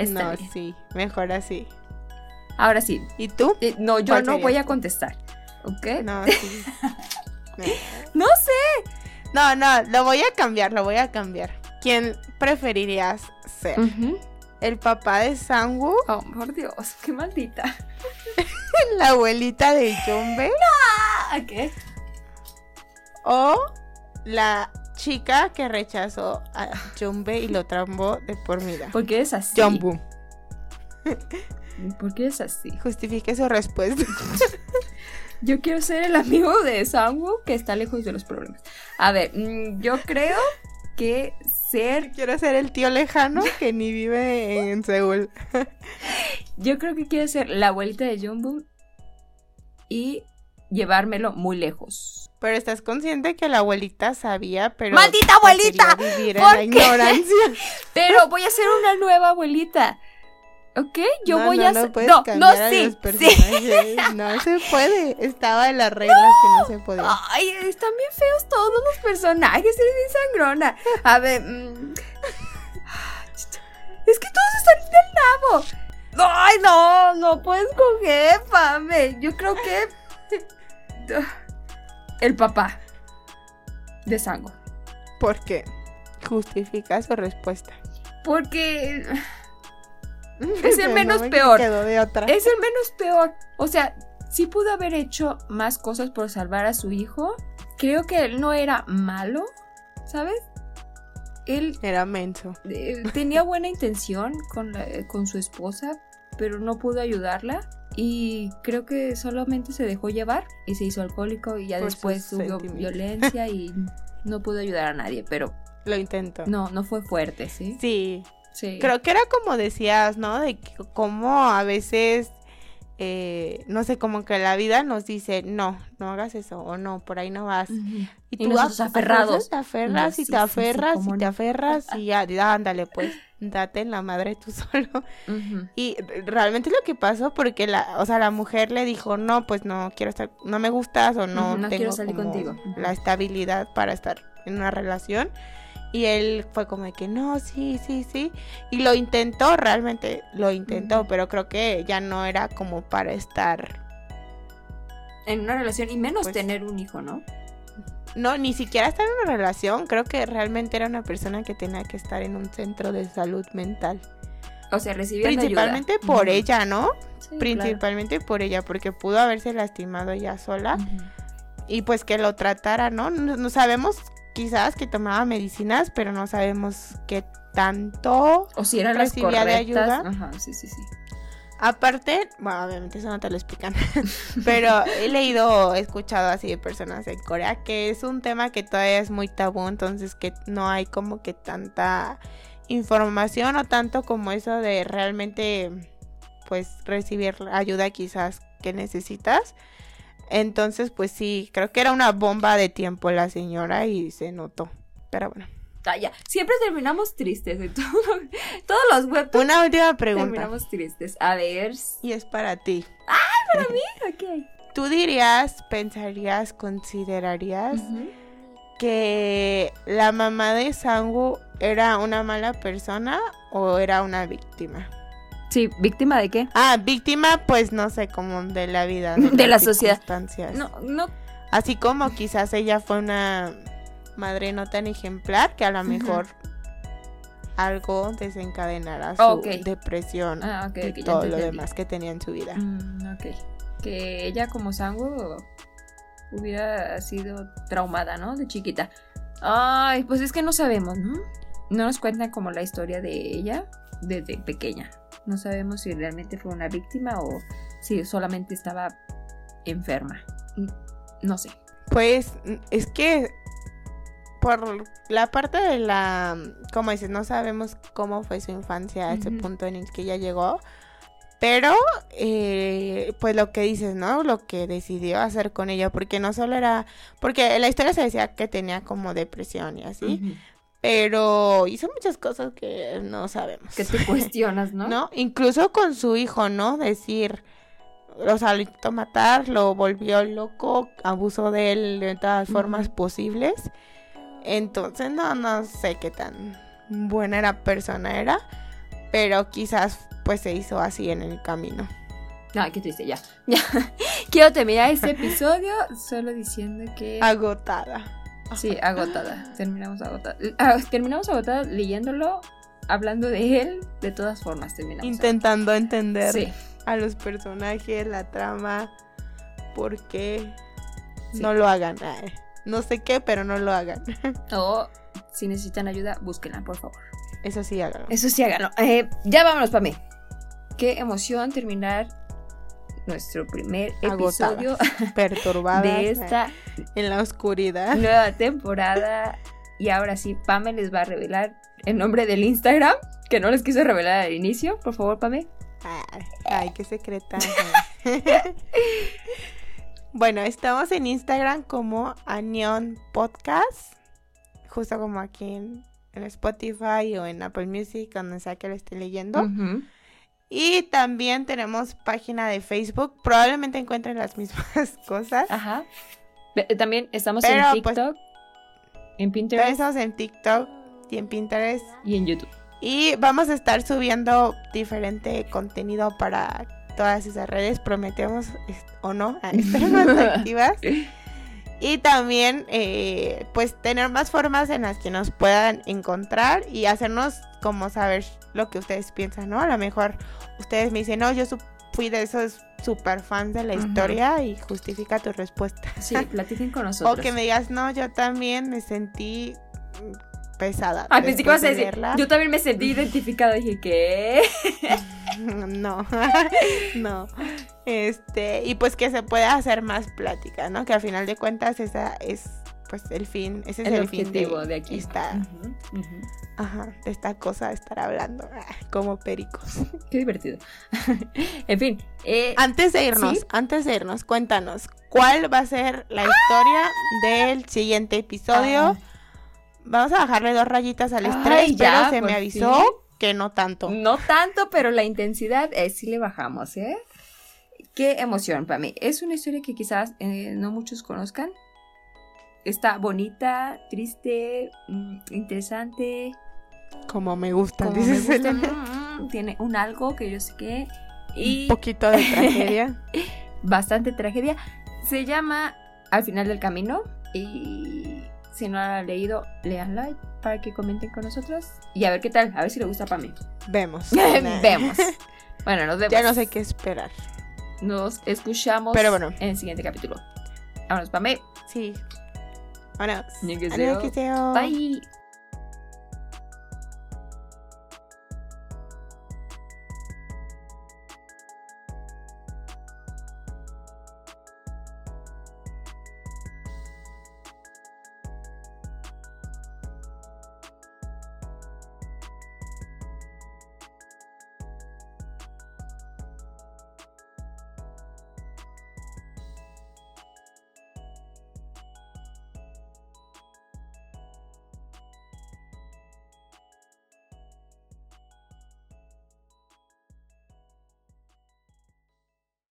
No, bien. sí, mejor así. Ahora sí. ¿Y tú? eh, no, yo ¿Cuál no sería voy a contestar. ¿Ok? No, sí. No. [laughs] No sé. No, no, lo voy a cambiar, lo voy a cambiar. ¿Quién preferirías ser? ¿El papá de Sangu? Oh, por Dios, qué maldita. [laughs] ¿La abuelita de Jumbe? Ah, ¿qué? ¿O la chica que rechazó a Jumbe y lo trambó de por vida? ¿Por qué es así? Jumbo. ¿Por qué es así? Justifique su respuesta. [laughs] Yo quiero ser el amigo de Sangwoo que está lejos de los problemas. A ver, mm, yo creo que ser. Quiero ser el tío lejano que ni vive en Seúl. [laughs] Yo creo que quiero ser la abuelita de Jungkook y llevármelo muy lejos. Pero estás consciente que la abuelita sabía, pero. ¡Maldita abuelita! Vivir en ¿Por la qué? ignorancia. [laughs] Pero voy a ser una nueva abuelita. ¿Ok? Yo No, voy no, a no puedes No, no, cambiar a sí. los Sí. personajes. [laughs] No se puede. Estaba en las reglas que no se podía. Ay, están bien feos todos los personajes, es bien sangrona. A ver. mm. [sighs] Es que todos están en el nabo. Ay, no, no puedes coger, Pame. Yo creo que. [laughs] El papá de Sango. ¿Por qué? Justifica su respuesta. Porque [laughs] Es el No menos me peor. quedó de otra. es el menos peor. O sea, sí pudo haber hecho más cosas por salvar a su hijo. Creo que él no era malo, ¿sabes? Él Era menso. eh, tenía buena intención con, la- con su esposa, pero no pudo ayudarla. Y creo que solamente se dejó llevar y se hizo alcohólico y ya Por después hubo violencia y [laughs] no pudo ayudar a nadie, pero Lo intento. no, no fue fuerte, ¿sí? Sí. Sí. Creo que era como decías, ¿no? De que cómo a veces, eh, no sé, como que la vida nos dice, no, no hagas eso, o no, por ahí no vas. Ujú. Y Y tú nosotros a- a aferrados. te aferras No, y sí, te sí, aferras y te aferras [laughs] y ya, ya, ándale, pues, date en la madre tú [laughs] solo. Y realmente lo que pasó porque la, o sea, la mujer le dijo, no, pues no quiero estar, no me gustas o no, no tengo quiero salir como contigo. La estabilidad para estar en una relación. Y él fue como de que no, sí, sí, sí. Y lo intentó, realmente lo intentó, pero creo que ya no era como para estar, En una relación y menos Pues- tener un hijo, ¿no? no, ni siquiera estar en una relación. Creo que realmente era una persona que tenía que estar en un centro de salud mental. O sea, recibiendo Principalmente ayuda. por ella, ¿no? Sí, claro. Principalmente por ella, porque pudo haberse lastimado ella sola. Y pues que lo tratara. No, no sabemos quizás que tomaba medicinas, pero no sabemos qué tanto. O si eran las recibía de correctas. ayuda. Ajá, sí, sí, sí. Aparte, bueno, obviamente eso no te lo explican, [laughs] pero he leído, he escuchado así de personas en Corea que es un tema que todavía es muy tabú, entonces que no hay como que tanta información o tanto como eso de realmente pues recibir ayuda quizás que necesitas. Entonces, pues sí, creo que era una bomba de tiempo la señora y se notó. Pero bueno. Ah, ya. Siempre terminamos tristes. de [laughs] todo- todos los webtoons Una última pregunta. terminamos tristes. A ver. Y es para ti. Ok. ¿Tú dirías, pensarías, considerarías que la mamá de Sangu era una mala persona o era una víctima? Sí, ¿víctima de qué? Ah, víctima, pues no sé, como de la vida. [laughs] De las la sociedad. No, no. Así como quizás ella fue una madre no tan ejemplar que a lo mejor algo desencadenará su depresión Ah, y todo lo demás que tenía en su vida. Mm, ok. Que ella como Sango hubiera sido traumada, ¿no? De chiquita. Ay, pues es que no sabemos, ¿no? No nos cuentan como la historia de ella desde pequeña. No sabemos si realmente fue una víctima o si solamente estaba enferma. Mm, No sé. Pues es que por la parte de la, como dices, no sabemos cómo fue su infancia a ese punto en el que ella llegó, pero eh, pues lo que dices, ¿no? Lo que decidió hacer con ella, porque no solo era, porque en la historia se decía que tenía como depresión y así. Pero hizo muchas cosas que no sabemos. Que te [laughs] cuestionas, ¿no? ¿no? Incluso con su hijo, ¿no? Decir, o sea, lo intentó matar, lo volvió loco, abusó de él de todas formas posibles. Entonces, no, no sé qué tan buena era persona era, pero quizás pues se hizo así en el camino. Ay, qué triste, ya. [laughs] Ya. Quiero terminar este episodio solo diciendo que. Agotada. Sí, agotada. Terminamos agotada. Ah, terminamos agotada leyéndolo, hablando de él. De todas formas, terminamos. Intentando entender Sí, a los personajes, la trama, por qué Sí. no lo hagan. Ay, no sé qué, pero no lo hagan. [laughs] o si necesitan ayuda, búsquenla, por favor. Eso sí, háganlo. Eso sí, háganlo. Eh, ya vámonos para mí. Qué emoción terminar nuestro primer episodio [laughs] perturbadas de esta en la oscuridad. nueva temporada. Y ahora sí, Pame les va a revelar el nombre del Instagram, que no les quiso revelar al inicio. Por favor, Pame. Ay, ay, qué secreta. [laughs] Bueno, estamos en Instagram como Anion Podcast, justo como aquí en, en Spotify o en Apple Music, donde sea que lo esté leyendo. Y también tenemos página de Facebook. Probablemente encuentren las [laughs] mismas cosas. Ajá. Ve- También estamos Pero, en pues, TikTok, en Pinterest estamos en TikTok y en Pinterest. y en YouTube. Y vamos a estar subiendo diferente contenido para todas esas redes. Prometemos, o no, a [laughs] estar más activas. [laughs] Y también, eh, pues, tener más formas en las que nos puedan encontrar y hacernos como saber lo que ustedes piensan, ¿no? A lo mejor ustedes me dicen, no, yo fui de esos super fans de la historia y justifica tu respuesta. Sí, [laughs] platiquen con O nosotros. que me digas, no, yo también me sentí mm, pesada. Al principio vas a de decir, yo también me sentí identificada. Dije, ¿qué? [laughs] No, [laughs] no. Este, y pues que se pueda hacer más plática, ¿no? Que al final de cuentas esa es pues el fin, ese es El, el, fin objetivo de, de, aquí. esta, ajá, de esta cosa de estar hablando ah, como pericos. [laughs] Qué divertido. [laughs] en fin. eh, Antes de irnos, ¿Sí? antes de irnos, cuéntanos, ¿cuál va a ser la historia del siguiente episodio? ah, Vamos a bajarle dos rayitas al Ay, estrés, ya, pero se me avisó fin. que no tanto. No tanto, pero la intensidad eh, sí le bajamos, ¿eh? Qué emoción para mí. Es una historia que quizás eh, no muchos conozcan. Está bonita, triste, mm, interesante. Como me gusta, como me dice gusta, mm, mm, tiene un algo que yo sé que. Un Y poquito de tragedia. [laughs] bastante tragedia. Se llama Al final del camino. Y si no la han leído, leanla para que comenten con nosotros. Y a ver qué tal, a ver si le gusta para mí. Vemos. [laughs] Vemos. [laughs] Bueno, nos vemos. Ya no sé qué esperar. Nos escuchamos Pero bueno. en el siguiente capítulo. Vámonos, Pame. Sí. Vámonos. Bye.